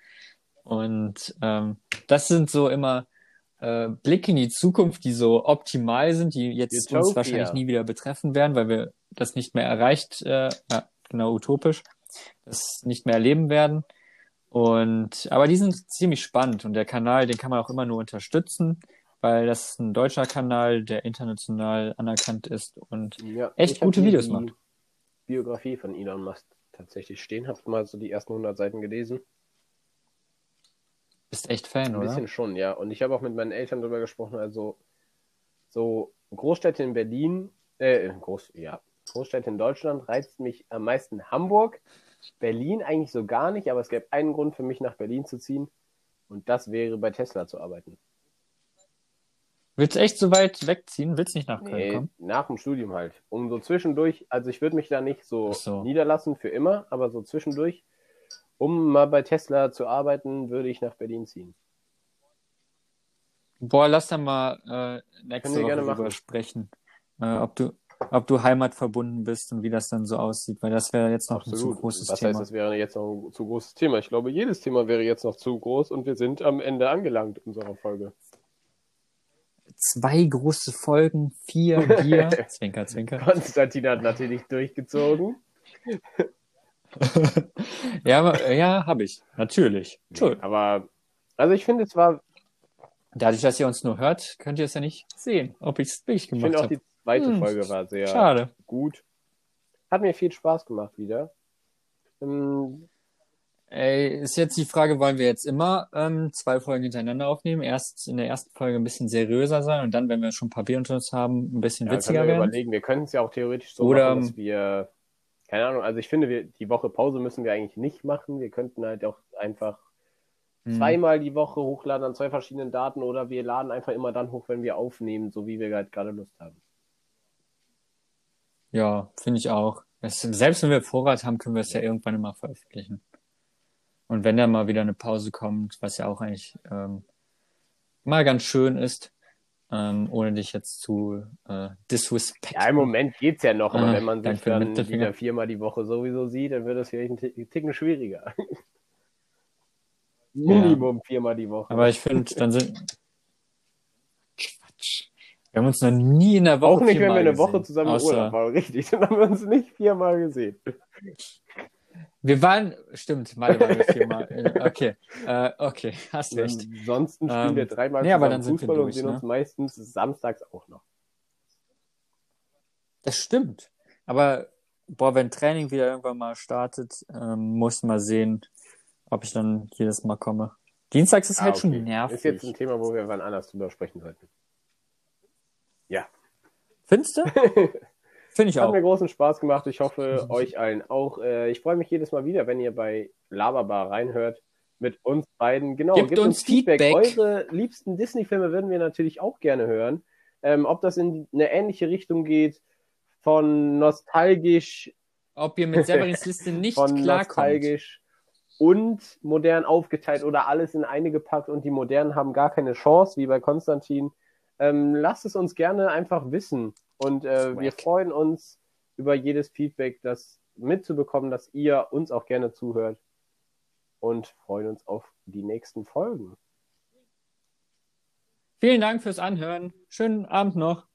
Und ähm, das sind so immer äh, Blicke in die Zukunft, die so optimal sind, die jetzt uns Utopia. wahrscheinlich nie wieder betreffen werden, weil wir das nicht mehr erreicht, äh, ja, genau utopisch, das nicht mehr erleben werden. Und aber die sind ziemlich spannend und der Kanal, den kann man auch immer nur unterstützen, weil das ist ein deutscher Kanal, der international anerkannt ist und Ja, echt gute Videos macht. Biografie von Elon Musk tatsächlich stehen. Hab mal so die ersten 100 Seiten gelesen. Bist echt Fan, Ein oder? bisschen schon, ja. Und ich habe auch mit meinen Eltern darüber gesprochen. Also so Großstädte in Berlin, äh, Groß, ja, Großstädte in Deutschland reizt mich am meisten Hamburg. Berlin eigentlich so gar nicht, aber es gäbe einen Grund für mich, nach Berlin zu ziehen. Und das wäre bei Tesla zu arbeiten. Willst du echt so weit wegziehen? Willst nicht nach Köln Nee, kommen? nach dem Studium halt. Um so zwischendurch, also ich würde mich da nicht so, so. niederlassen für immer, aber so zwischendurch, um mal bei Tesla zu arbeiten, würde ich nach Berlin ziehen. Boah, lass da mal äh, nächste Woche gerne drüber sprechen. Äh, ob du ob du heimatverbunden bist und wie das dann so aussieht, weil das wäre jetzt noch ein zu großes Was Thema. heißt, das wäre jetzt noch ein zu großes Thema? Ich glaube, jedes Thema wäre jetzt noch zu groß und wir sind am Ende angelangt unserer Folge. Zwei große Folgen, vier Bier. zwinker, zwinker. Konstantin hat natürlich durchgezogen. ja, ja, habe ich. Natürlich. Entschuldigung. Aber, also ich finde, es war, Dadurch, dass ihr uns nur hört, könnt ihr es ja nicht sehen, ob ich es wirklich ich gemacht finde auch habe. die zweite Hm, Folge war sehr Schade. gut. Hat mir viel Spaß gemacht wieder. Ähm, Ey, ist jetzt die Frage, wollen wir jetzt immer ähm, zwei Folgen hintereinander aufnehmen? Erst in der ersten Folge ein bisschen seriöser sein und dann, wenn wir schon ein paar Bier unter uns haben, ein bisschen Ja, witziger wir werden? überlegen. Wir können es ja auch theoretisch so Oder- machen, dass wir, keine Ahnung, also ich finde, wir, die Woche Pause müssen wir eigentlich nicht machen. Wir könnten halt auch einfach Hm. zweimal die Woche hochladen an zwei verschiedenen Daten oder wir laden einfach immer dann hoch, wenn wir aufnehmen, so wie wir halt gerade Lust haben. Ja, finde ich auch. Es, selbst wenn wir Vorrat haben, können wir es ja irgendwann immer veröffentlichen. Und wenn dann mal wieder eine Pause kommt, was ja auch eigentlich ähm, mal ganz schön ist, ähm, ohne dich jetzt zu äh, disrespecten. Ja, im Moment geht's ja noch, aber Ah, wenn man sich dann wieder viermal die Woche sowieso sieht, dann wird es vielleicht einen Ti- Ticken schwieriger. Minimum viermal die Woche. Aber ich finde, dann sind. Quatsch. Wir haben uns noch nie in der Woche auch nicht, wenn wir eine Woche gesehen. zusammen im Außer- Urlaub waren, richtig. Dann haben wir uns nicht viermal gesehen. Wir waren, stimmt, mal waren wir viermal. Äh, okay, äh, okay, hast recht. Ansonsten spielen Ähm, wir dreimal nee, aber dann sind wir Fußball und durch, sehen ne? uns meistens samstags auch noch. Das stimmt. Aber, boah, wenn Training wieder irgendwann mal startet, ähm, muss mal sehen, ob ich dann jedes Mal komme. Dienstags ist Ah, halt okay. schon nervig. Ist jetzt ein Thema, wo wir wann anders drüber sprechen sollten. Ja. Findest du? Finde ich Hat auch. mir großen Spaß gemacht. Ich hoffe, euch allen auch. Äh, Ich freue mich jedes Mal wieder, wenn ihr bei Laberbar reinhört. Mit uns beiden. Genau, Gebt uns Feedback. Eure liebsten Disney-Filme würden wir natürlich auch gerne hören. Ähm, ob das in eine ähnliche Richtung geht, von nostalgisch, Ob ihr mit Severins Liste nicht von klarkommt. nostalgisch und modern aufgeteilt oder alles in eine gepackt und die modernen haben gar keine Chance, wie bei Konstantin. Ähm, lasst es uns gerne einfach wissen. Und äh, wir freuen uns über jedes Feedback, das mitzubekommen, dass ihr uns auch gerne zuhört. und freuen uns auf die nächsten Folgen. Vielen Dank fürs Anhören. Schönen Abend noch.